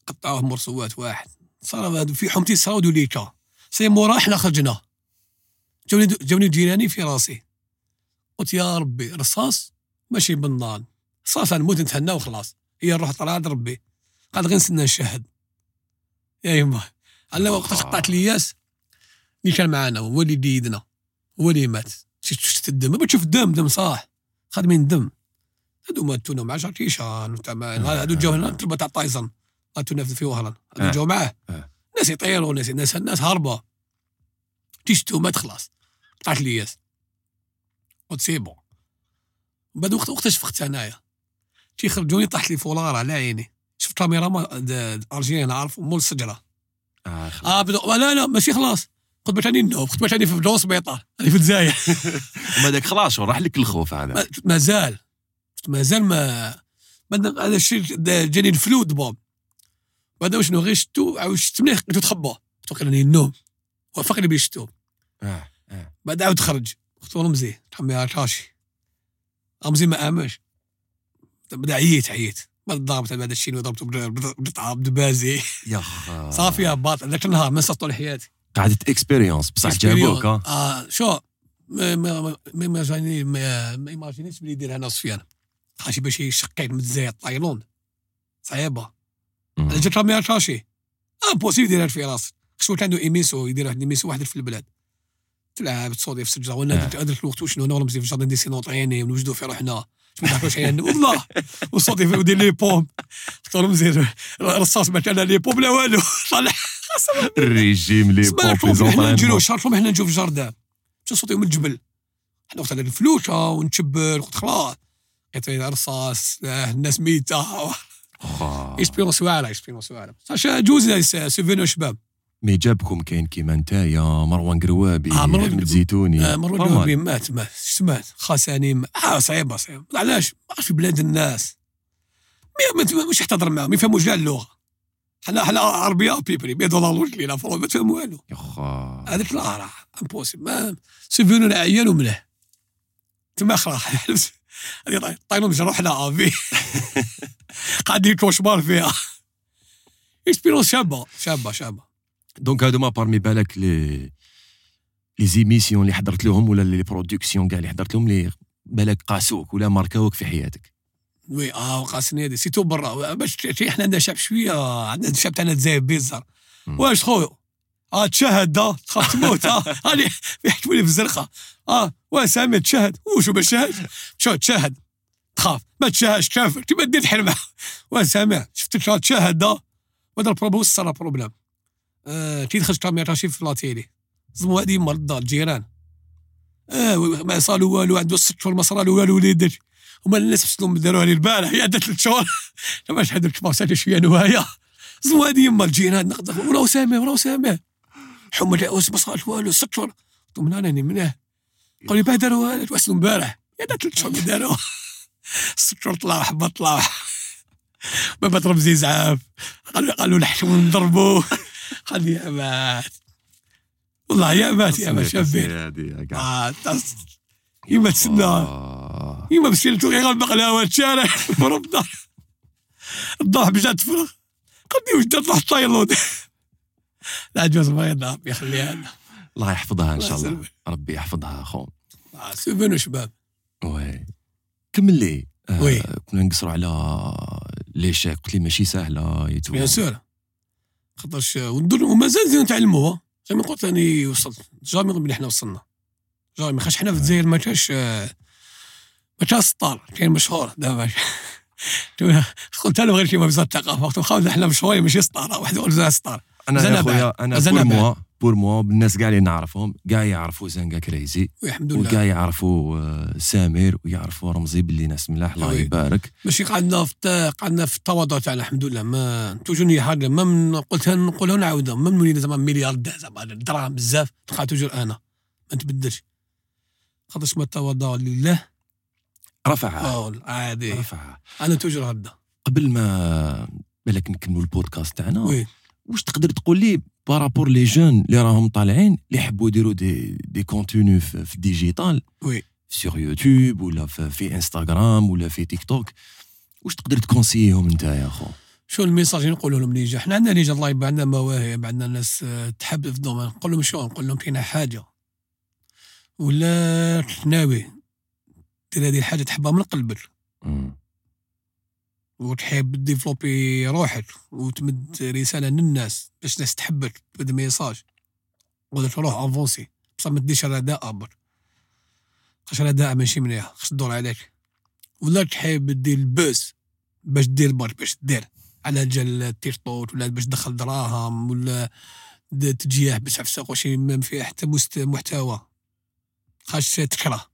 قطعوه مرسوات واحد. صار في حومتي صاروا ليكا سي مورا حنا خرجنا جاوني جاوني جيراني في راسي. قلت يا ربي رصاص ماشي بالنار. رصاص نموت نتهنى وخلاص. هي الروح طلع عند ربي. قال غير نستنى نشهد يا يما. أنا وقتاش قطعت الياس اللي كان معانا هو اللي ديدنا. هو اللي مات. شفت الدم؟ ما تشوف الدم دم صح خادمين دم. هادو ماتونا مع شارتيشان وتما هادو جاو هنا تربه تاع طايزن ماتونا في وهران. آه. هادو جاو معاه. آه. ناس يطيروا ناس ناس الناس هاربه تيشتو مات خلاص قطعت الياس قلت سي بون. بعد وقت وقتاش فقت انايا؟ تيخرجوني طاحت لي فولار على عيني. شفت كاميرا ما ارجيني نعرف مول السجرة. آه. آه بدو لا لا ماشي خلاص. قلت باش راني نوب قلت باش راني في بلون سبيطار راني في الجزائر. ما داك خلاص راح لك الخوف هذا. ما- مازال. مازال ما هذا الشيء جاني الفلود بوب بعد شنو غير شتو؟ عاود شت مليح لقيتو تخبى قلت له راني نوم وافقني بيشتو آه آه. بعد عاود خرج. قلت له رمزي تحمي راشي. رمزي ما امنش بدا عييت عييت. بعد ضربت بعد الشيء ضربته بطعام دبازي يا صافي هبط ذاك النهار ما نسيت طول حياتي. قعدت اكسبيريونس بصح جابوك آه شو؟ ما ما ما ما ما ما ما ايماجينيش بلي يديرها أنا صفيان. خاطر باش يشقيت من الجزائر تايلاند صعيبة. جات رامي راشي امبوسيبل يديرها في راسك خصو عنده ايميسو يدير واحد ايميسو واحد في البلاد. تلعب تصودي في السجره وأنا هذاك هذاك الوقت وشنو أنا ورمزي في الجردن ندير نوطيني ونوجدوا في روحنا. ما تعرفوش يعني. والله وصوتي ودير لي بوم. لهم مزيان الرصاص ما كان لي بوم لا والو. الريجيم لي لي حنا نجرو شرط لهم حنا نجوا في الجردان مشى صوتي من الجبل. حنا وقت الفلوشه ونتشبل قلت خلاص. لقيت رصاص آه، الناس ميتة. اكسبيرونس واعرة اكسبيرونس واعرة. جوز سيفينو شباب. مي جابكم كاين كيما نتايا مروان قروابي آه، مروان أحمد قروابي. زيتوني. آه، mal. جوابي مات مات. مات خاساني م- آه صعيبة صعيبة. علاش؟ ما عرفش في بلاد الناس. مش يحتضر معاهم ما يفهموش كاع اللغة. حنا حنا عربية بيبري ما يدولروش لينا فروم ما تفهموا والو. يخا هذاك لا راه امبوسيبل سيفينو عيان وملاه تما خلاص هذه طاينهم جروحنا افي قاعدين كوشمار فيها. اكسبيرونس شابة شابة شابة. دونك هادوما بارمي بالك لي لي زيميسيون اللي حضرت لهم ولا لي برودكسيون كاع اللي حضرت لهم اللي بالك قاسوك ولا ماركاوك في حياتك؟ وي آه قاسني هذه. سيتو برا باش إحنا عندنا شعب شوية عندنا الشعب تاعنا تزايد بيزار مم. واش خويا؟ آه تشهد دا تخاف تموت آه هاني يحكموا لي في الزرقاء آه واه سامي؟ تشهد. وشو ما تشهد شو تشهد؟ تخاف. ما تشهدش كافر كيما دير الحلمة؟ واه سامع شفت شو تشهد دا وهذا البروبليم صار بروبليم آه كي دخلت كاميرا شي في لاتيلي زمو هادي مرضى الجيران. آه ما صالوا والو عنده ست شهور ما صرالو والو وليدك. هما الناس بسلوم داروها لي البارح هي عندها ثلاث شهور. لما شهد الكبار شوية نوايا. زمو هادي يما الجيران نقدر وراه سامع وراه سامع جاوز ما صارت والو ست شهور قلت لهم لا راني منه. قالوا لي بعد داروا والو توسلوا امبارح يا ثلاث شهور داروا ست شهور طلعوا حبة طلعوا بابا ضرب زي زعاف. قالوا قالوا نحشموا نضربوا قال لي يا مات والله يا مات يا مات آه تس- يما تسنى. يما مسكين غير البقلاوة الشارع. فرم الدار الضوء بجا تفرغ قال لي وش طلع طايلود العجوز ما يضرب يخليها. لنا الله يحفظها إن شاء الله. ربي يحفظها اخو آه، سيفينو شباب. وي. كمل لي. آه، oui. كنا نقصروا على les chèques قلت لي ماشي سهلة bien sûr خاطرش وندور ومازال زي ما قلت راني وصلت. jamais من حنا وصلنا. jamais خاش حنا في الجزائر ما كاش آه، ما كاش star كاين مشهور دابا. قلت له غير كيما وزاره الثقافه قلت لهم حنا مشهورين ماشي star واحد يقول زين star أنا يا خويا. أنا بور. موا بور موا بالناس كاع اللي نعرفهم كاع يعرفوا زنقا crazy والحمد لله. وكاع يعرفوا آه، سامر ويعرفوا رمزي باللي ناس ملاح الله. يبارك. ماشي قعدنا في قعدنا في التواضع تاعنا الحمد لله. ما توجوني حاجة ما من قلتها نقولها ونعاودها. ما من زعما ملياردير زعما دراهم بزاف. تبقى toujours أنا. ما نتبدلش خاطرش ما التواضع لله. رفعها. آه عادي رفعها. أنا toujours هكذا. قبل ما بالك نكملوا البودكاست تاعنا oui. واش تقدر تقول لي par rapport les jeunes اللي راهم طالعين اللي يحبوا يديروا des des contenus في, ال digital oui sur يوتيوب ولا في, في انستغرام ولا في تيك توك واش تقدر ت conseillerهم انت يا خو شو ال message اللي نقول لهم نيجا حنا عندنا نيجا الله يبارك عندنا مواهب عندنا ناس آه، تحب في ال domaine نقول لهم شو؟ نقول لهم كاينة حاجة. ولا ناوي دير هذه الحاجة تحبها من قلبك. وتحب développer روحك وتمد رسالة للناس باش الناس تحبك تبدا message. وقلت روح افونسي. بصح ما تديش رداء ابر خاش رداء ماشي مليح. خاص تدور عليك. ولا تحب دير البوس باش دير برك باش دير على جال التيرطوط ولا باش تدخل دراهم ولا تجيح باش عفسق وشي ما فيه حتى محتوى. خاش تكره.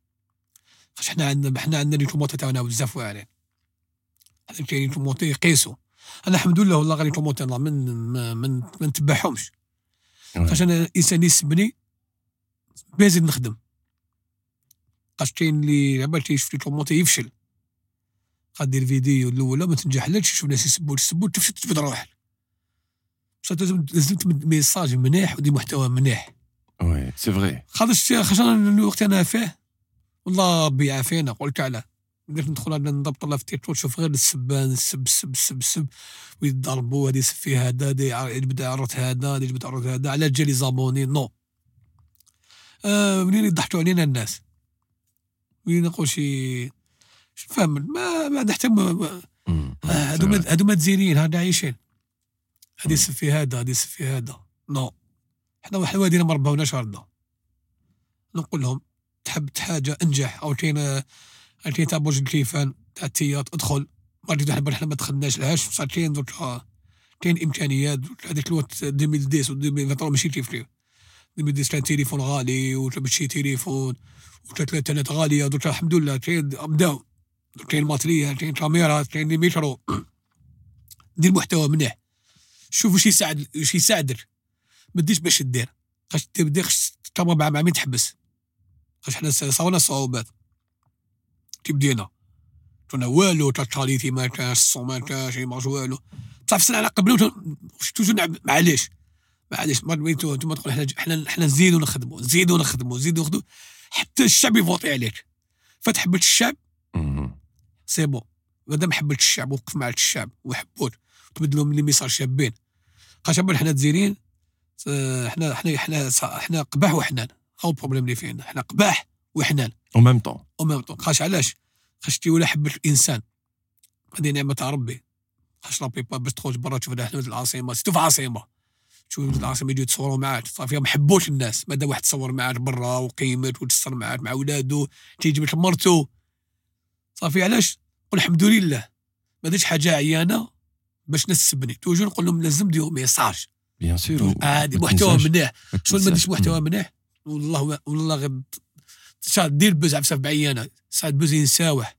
خاش حنا عندنا حنا عندنا لي تاعنا بزاف واعرين. حنا كاينين توموتي يقيسوا. أنا الحمد لله والله غادي توموتي من ما من ما نتبعهمش. خاش أنا إنسان يسبني بازيد نخدم. خاش كاين اللي عبالك يشوف les commentaires يفشل. قاد دير فيديو الأولى ما تنجحلكش يشوف الناس يسبوا يسبوا تفشل تجبد روحك. بصح لازم لازم تمد message مليح ودي محتوى مليح oui c'est vrai خاطرش أنا الوقت أنا فيه والله ربي يعافينا قلت على. بديت ندخل أنا نضبط الله في تيك توك شوف غير السبان السب السب السب السب. ويضربوا هذا يسب فيه هذا هذا يع- يجبد عرض هذا هذا يجبد عرض هذا على جالي زابوني نو. آه منين يضحكوا علينا الناس؟ منين نقول شي فاهم ما ما نحتم ما- مم. آه، سي هادو ما فغي. هادو ما تزينين هادو عايشين. هادي يسب في هذا هادي يسب في هذا نو. حنا واحد وادينا ما رباوناش هكذا نقول لهم تحب حاجة انجح. أو كاين كاين تاع برج الكيفان تاع التيات ادخل ما ريت حنا ما دخلناش. لهاش بصح كاين درك كاين إمكانيات. هذاك الوقت 2010 و 2023 ماشي كيف 2010 كان تليفون غالي وتمشي تليفون وثلاث الانترنت غالية. درك الحمد لله كاين بداو كاين matériel كاين caméraت كاين les micros دير محتوى مليح شوف واش يساعد واش يساعدك. ما ديش باش دير خاش تبدا خاش تما مع مين تحبس. خاش حنا صاونا الصعوبات كي بدينا كنا والو تا الكاليتي ما كانش الصون ما كانش ماش والو. بصح في السنة على قبل توجور نلعب معليش. معليش ما أنتم تقول حنا حنا حنا نزيدو نخدموا نزيدو نخدموا نزيدو نخدموا حتى الشعب يفوتي عليك. فتحبت الشعب سي بون. مادام حبيت الشعب وقف مع الشعب وحبوت تبدلوا من لي ميساج شابين. خاطر حنا تزيرين حنا حنا حنا حنا قباح وحنان. هو البروبليم اللي فينا. حنا قباح. وحنان أو ميم طون أو ميم طون خاش علاش؟ خاش تي ولا حبة الإنسان. هذه نعمة تاع ربي. خاش ربي باش تخرج برا تشوف حنا العاصمة. سيتو في العاصمة؟ تشوف العاصمة يجوا يتصوروا معاك صافي ما حبوش الناس. مادام واحد تصور معاك برا وقيمت وتصور معاك مع ولادو تيجي لك مرتو صافي علاش؟ قول الحمد لله. ما درتش حاجة عيانة باش نسبني. toujours نقول لهم لازم ديروا message. bien sûr هذه محتوى مليح شو ما درتش محتوى مليح والله والله غير دير buzz عفسه بعيانه سعد buzz ينساوح.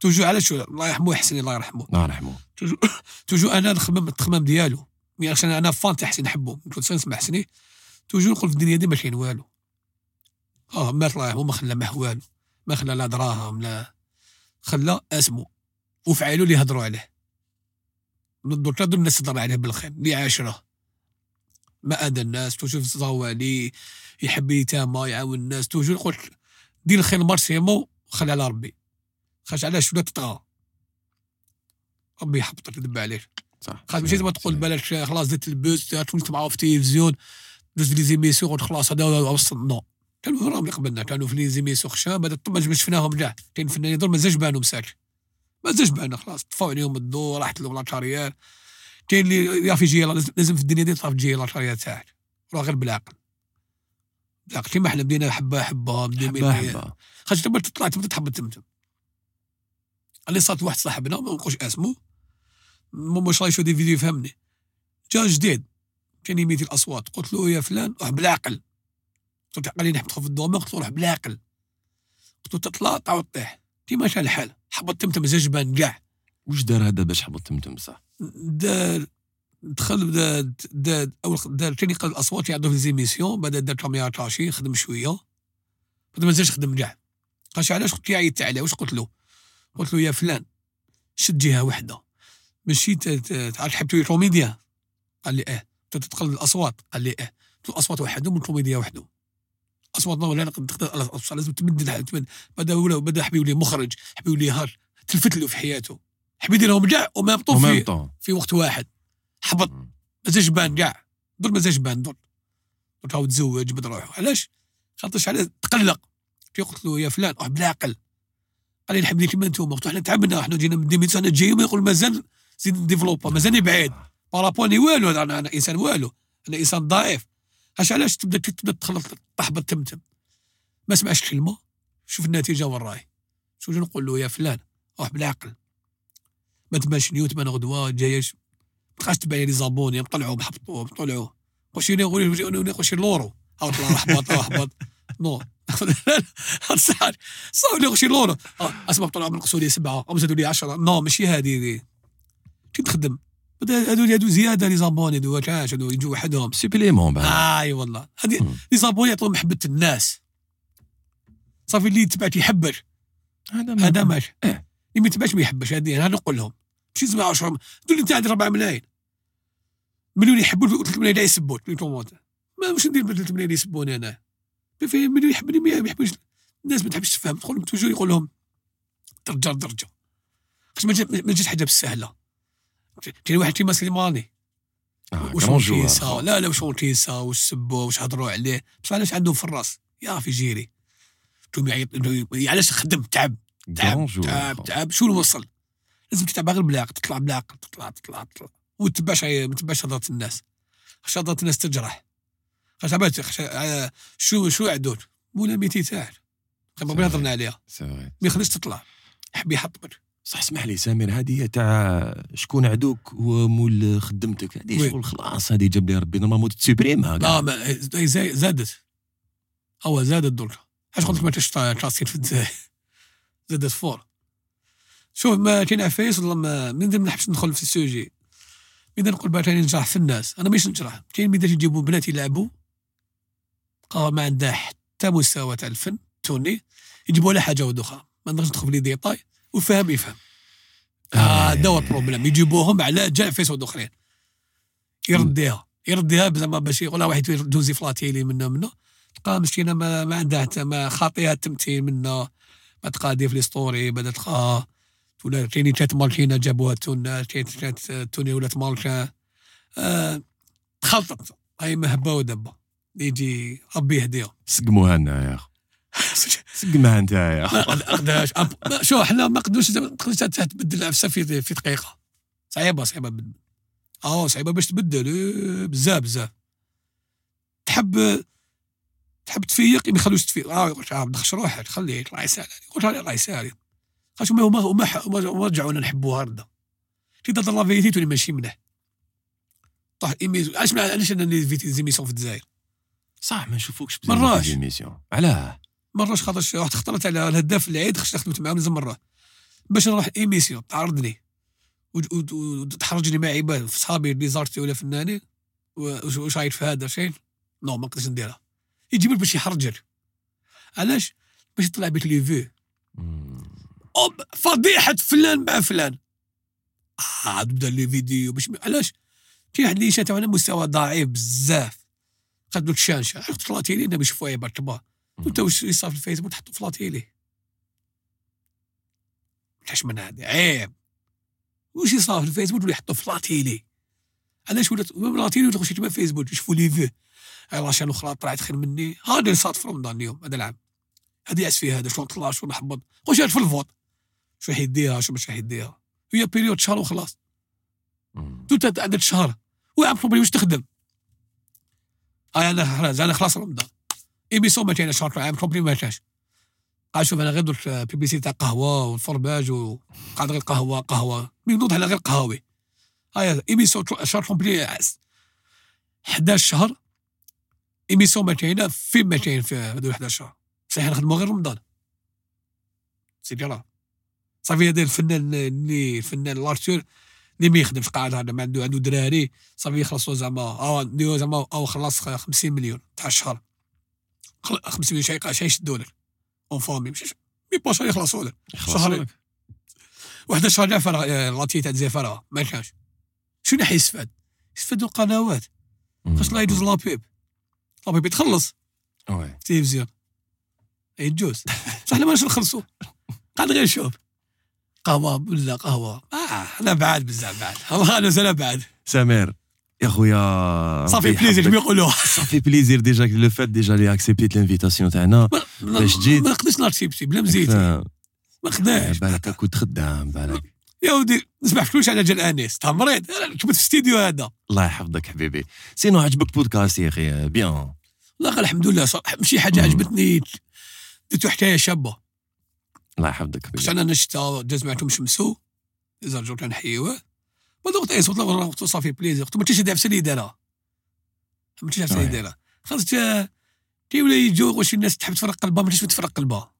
toujours على شو الله يرحمه حسين الله يرحمه. الله يرحمه. toujours toujours أنا الخمام التخمام ديالو. عشان أنا fan تاع حسين نحبه كنت نسمع حسني. toujours نقول في الدنيا دي ما كاين والو. آه مات الله يرحمه ما خلى معه والو. ما خلى لا دراهم لا. خلى اسمه. وفعلوا اللي يهضروا عليه. درك دول الناس تهضر عليه بالخير. اللي عاشره ما أذى الناس. toujours زوالي يحب يتامى يعاون الناس toujours نقول دير الخير مارسيمو خلي على ربي. خاش علاش ولا تطغى ربي يحبطك يدب عليك صح ماشي زعما تقول بلاش خلاص درت ال buzz توليت معاه في التلفزيون درت les émissions قلت خلاص هذا وصل non كانوا راهم اللي قبلنا كانوا في لي زيميسيون خشام هذا ما شفناهم كاع كاين فنانين دول مازالش بانوا مساك. مازالش بانوا خلاص طفوا عليهم الضوء راحت لهم لاتاريال كاين اللي يعرف يجي لازم في الدنيا دي تعرف تجي لاتاريال تاعك. راه غير بالعقل. بالعقل كيما حنا بدينا حبه حبه حبه حبه خاطر تبدا تطلع تبدا تحب تمتم اللي صارت واحد صاحبنا ما نقولش اسمه ماما الله يشوف دي فيديو يفهمني. جا جديد كان يميت الأصوات. قلت له يا فلان روح بالعقل. قلت له قال لي نحب في ال domaine قلت له روح بالعقل. قلت له تطلع تعاود طيح. كيما كان الحال حبط تمتم زجبان كاع واش دار هذا باش حبط تمتم صح؟ دار دخل دار أول دار كان يقرا الأصوات يعرضوا في les émissions بعد دار caméra cachée خدم شوية. بعد ما زادش خدم كاع قالش علاش قلت عيطت عليه؟ واش قلت له؟ قلت له يا فلان شد جهة واحدة ماشي تعرف تحب كوميديا قال لي آه تدخل الأصوات؟ قال لي آه الاصوات وحدهم والكوميديا وحدة اصواتنا ولا نقدر لازم تمد بدا ولا بدا حبي يولي مخرج حبي يولي هار تلفت له في حياته. حبي يديرهم كاع وما في في وقت واحد. حبط. ما زاش بان كاع دول ما زاش بان دول دول هاو تزوج بدا روحه علاش؟ خاطرش على تقلق. كي قلت له يا فلان روح بالعقل قال لي نحب كيما أنتم قلت حنا تعبنا حنا جينا من ديميت أنا جاي ما يقول مازال زيد نديفلوبا مازالني بعيد بارابوني والو أنا, أنا إنسان والو أنا إنسان ضعيف. اش علاش تبدا تبدا تخلط تحبط تمتم؟ ما سمعش كلمة. شوف النتيجة وين راهي. شو نقول له يا فلان. روح بالعقل ما تبانش نيوت ما غدوه جايش. ما تبقاش تبان لي زابوني طلعوا بحبطوا طلعوا واش واش لورو أو طلع احبط احبط نو صار صار لي شي لورو اسمع طلعوا من لي سبعه أو زادوا لي 10 نو ماشي هذه كي تخدم هادو هادو زياده لي زابوني هادو كاش هادو يجوا وحدهم سيبليمون اي والله هادي لي زابوني يعطوا محبه الناس صافي اللي يتبعك يحبك هذا هذا ماشي آه اللي ما يتبعش ما يحبش هذه أنا نقول لهم ماشي زعما 10 تقول لي انت عندي 4 ملايين مليون يحبوك 3 ملايين يسبوك في كومونتير ما واش ندير ب 3 ملايين يسبوني أنا. مليون يحبني ما يحبوش. الناس ما تحبش تفهم تقول لهم توجور يقول لهم درجة درجة. خاطر ما جاتش حاجة بالسهله كاين واحد كيما سليماني آه واش لا لا واش تيسا واش هضروا عليه. بصح علاش عندهم في الراس؟ يا في جيري. علاش خدم تعب. تعب تعب تعب. شو وصل لازم تتعب غير بالعقل تطلع بالعقل تطلع تطلع تطلع. ما تتبعش هضره الناس. خاطر هضره الناس تجرح. خاش آه، شو شو عدوك مول le métier تاعك بغينا هضرنا عليها. ما يخليش تطلع. يحب يحطمك صح اسمح لي سمير هذه تاع شكون عدوك هو مول خدمتك؟ هذه. شغل خلاص هذه جاب لي ربي normalement ت supprimer ها لا ما زادت. هو زادت درك. علاش قلت لك ما تاش تراسين في الجزائر زادت fort. شوف ما كاين عفايس والله ما من ما نحبش ندخل في ال sujet. إذا نقول راني نجرح في الناس. أنا ماشي نجرح. كاين بدات يجيبوا بنات يلعبوا. قا ما عندها حتى مستوى تاع الفن توني. يجيبوا لها حاجة واحدة أخرى. ما نقدرش ندخل في les détails. وفهم يفهم. آه. هذا هو ال problème. يجيبوهم على جال عفايس أخرين. يرديها. يرديها زعما باش يقول واحد دوزي في la télé منه منه. تلقى مسكينة ما, ما عندها حتى ما خاطيها التمثيل منه. ما تقادي في لي ستوري تلقى ولا كاينين ثلاث مالكينا جابوها تون كاين ثلاث توني ولات مالكا آه تخلطت. هاي مهبة ودبة. يجي ربي يهديها. سقموها لنا يا اخو سقمها أنت يا شو إحنا ما قدروش ما تقدرش تبدل عفسه في في دقيقة. صعيبه صعيبة بدل آه صعيبة باش تبدل. إيه، بزاف بزاف. تحب تحب تفيق؟ ما يخلوش تفيق. آه آه دخش روحك خليه الله يسهل عليك. قلت له الله يسهل عليك. خاطر هما هما هما رجعونا نحبوها هكذا كي تهضر لا فيتي تولي ماشي مليح طح ايميزون علاش علاش أنا لي فيتي زيميسيون في الجزائر؟ صح ما نشوفوكش مراش. في الميسيون علاه. مراش خاطرش واحد خطرت على الهداف العيد خشت خدمت معاه نزل مرة. باش نروح ايميسيون تعرضني وت- وت- وتحرجني مع عباد في صحابي اللي زارتي ولا فنانين وش رايك في هذا شيء؟ non ما نقدرش نديرها. يجيب باش يحرجك علاش؟ باش يطلع بك les vues. فضيحة فلان مع فلان. آه تبدا les vidéos باش علاش؟ كاين واحد اللي تاعنا مستوى ضعيف بزاف. خدوا لك chance عرفت في la télé باش يشوفوا عباد كبار وانت واش يصير في الفيسبوك تحطوا في la télé. علاش من هذا عيب. واش يصير في الفيسبوك؟ ولا يحطوا فلاتيلي. علاش ولات فلاتيلي ولا خشيت في فيسبوك؟ يشوفوا لي في لاشين أخرى طلعت خير مني. هذا اللي صار في رمضان اليوم هذا العام. هذه فيها هذا شلون طلع شلون حبط. خش في الفوت. شو حيديها شو مش حيديها هي بيريود شهر وخلاص. مم. توت عدد شهر. وعم بروبلي واش تخدم؟ آه أنا خلاص أنا خلاص رمضان. ايميسيون ما كاينش شهر عام بروبلي ما كاينش قاعد شوف أنا غير درت publicité تاع قهوة والفرباج وقاعد غير قهوة قهوة. mais نوض على غير قهاوي. هاي émission شهر complet 11 شهر. émission ما كاينة فين ما كاين في هذو 11 شهر؟ صحيح نخدموا غير رمضان. سيدي راه صافي هذا الفنان اللي الفنان l'acteur اللي ما يخدمش قاعد هذا ما عنده عنده دراري صافي يخلصوا زعما آه نديرو زعما أو خلص 50 مليون تاع الشهر. خل- 50 مليون شي شي يشدوا لك أون فامي مش مي يخلصوا لك يخلصوا. لك. واحد الشهر تاع فرغ آه، لاتي تاع الجزائر ما كانش شنو حيستفاد؟ يستفادوا القنوات. خاص لا يجوز لابيب لابيب يتخلص. وي. تلفزيون. يجوز. بصح إحنا ما نخلصوا قاعد غير نشوف قهوة بلا قهوة. آه أنا بعاد بزاف بعد. الله أنا بعد. سمير يا خويا صافي بليزير. كيما يقولوا. صافي بليزير ديجا لو فات ديجا لي اكسبتيت لانفيتاسيون تاعنا. باش جيت. ما نقدرش نارتيبتي بلا مزيتي ما خداش بالك كنت خدام بالك يا ودي نسمع فلوس على جال انيس تا مريض كنت في الاستديو هذا. الله يحفظك حبيبي. سينو عجبك بودكاست يا أخي؟ بيان والله غير الحمد لله. ماشي حاجة. عجبتني. درتو حكاية شابة. الله يحفظك باش أنا نشتا داز معتهم شمسو إذا رجعوا كنحيوه ما أي لا قلت له صافي بليزير قلت ما تيش دافع اللي دارها ما تيش دافع اللي. دارها خاص كيولا يجوا واش الناس تحب تفرق قلبها ما تيش تفرق قلبها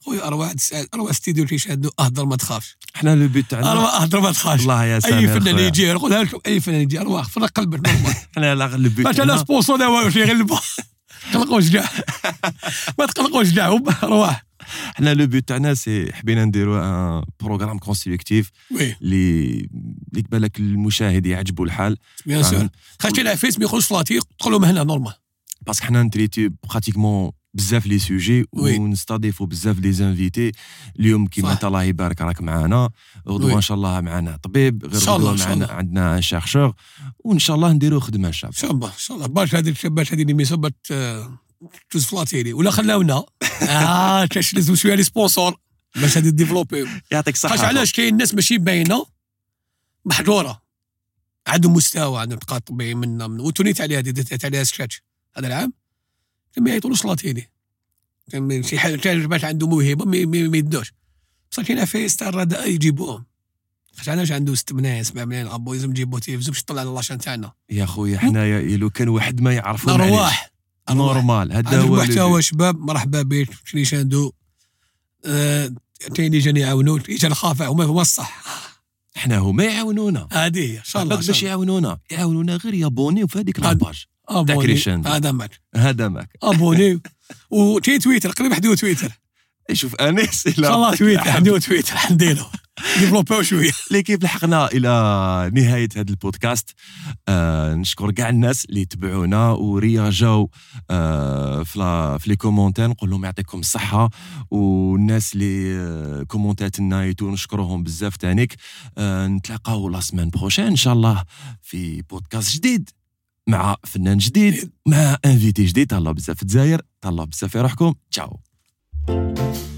خويا أروح تسال أروح ستيديو كيشاهدوا أهدر ما تخافش. حنا لو بيت تاعنا أروح أهدر ما تخافش. الله يا أي سامر فنان. يجي نقولها لكم أي فنان يجي أروح. فرق قلبك حنا لا لو بيت تاعنا سبونسور لا والو شي غير البا. تقلقوش كاع ما تقلقوش كاع ارواح حنا le but تاعنا c'est حبينا نديرو un programme constructif اللي اللي بالك المشاهد يعجبو الحال. bien sûr. خاطر كاين عفيس ما يخرجش ف la télé تدخل لهم هنا normal parce que حنا نتريتي pratiquement بزاف les sujets. ونستضيفوا بزاف les invités اليوم كيما. انت الله يبارك راك معانا غدوه. ان شاء الله معانا طبيب غير غدوه الله. عندنا chercheur وان شاء الله نديروا خدمه شابه ان شاء الله ان شاء الله باش هذه باش هذه l'émission توز فلاتيلي ولا خلاونا آه كاش لازم شوية لي سبونسور باش هذه ديفلوبي يعطيك الصحة. علاش كاين ناس ماشي باينة محظوره عندهم مستوى عندهم تقاط طبيعي منا من وتونيت عليها هذه درت عليها سكراتش هذا العام. ما يعيطولوش لاتيني كان شي حاجة كان باش عنده موهبة ما يدوش. بصح كاين فايس تاع الرداء يجيبوهم. خاطر علاش عنده 6 ملايين 7 ملايين ابو لازم نجيبو تيلفزيون باش يطلع على لاشين تاعنا. يا خويا حنايا لو كان واحد ما يعرفوا ارواح أرواح. نورمال هذا هو المحتوى اللي- شباب مرحبا بك شني شاندو كاين اللي جاني يعاونون يجي نخاف هما هما الصح. حنا هما يعاونونا. هذه هي إن شاء الله باش. يعاونونا؟ يعاونونا غير يابونيو في هذيك لاباج. أبوني كريشان. هذا ماك. هذا ماك. أبوني. وتي تويتر قريب حدو تويتر. شوف انس إن شاء الله تويتر حدو تويتر حنديرو ديفلوبيو شوية. l'équipe لحقنا إلى نهاية هذا البودكاست. آه نشكر كاع الناس اللي تبعونا ورياجاو آه في les commentaires نقول لهم يعطيكم الصحة والناس اللي آه كومونتات لنا يتو نشكرهم بزاف تانيك. آه نتلاقاو la semaine prochaine إن شاء الله في بودكاست جديد مع فنان جديد مع invité جديد. تهلاو بزاف في الجزائر تهلاو بزاف في روحكم تشاو. Música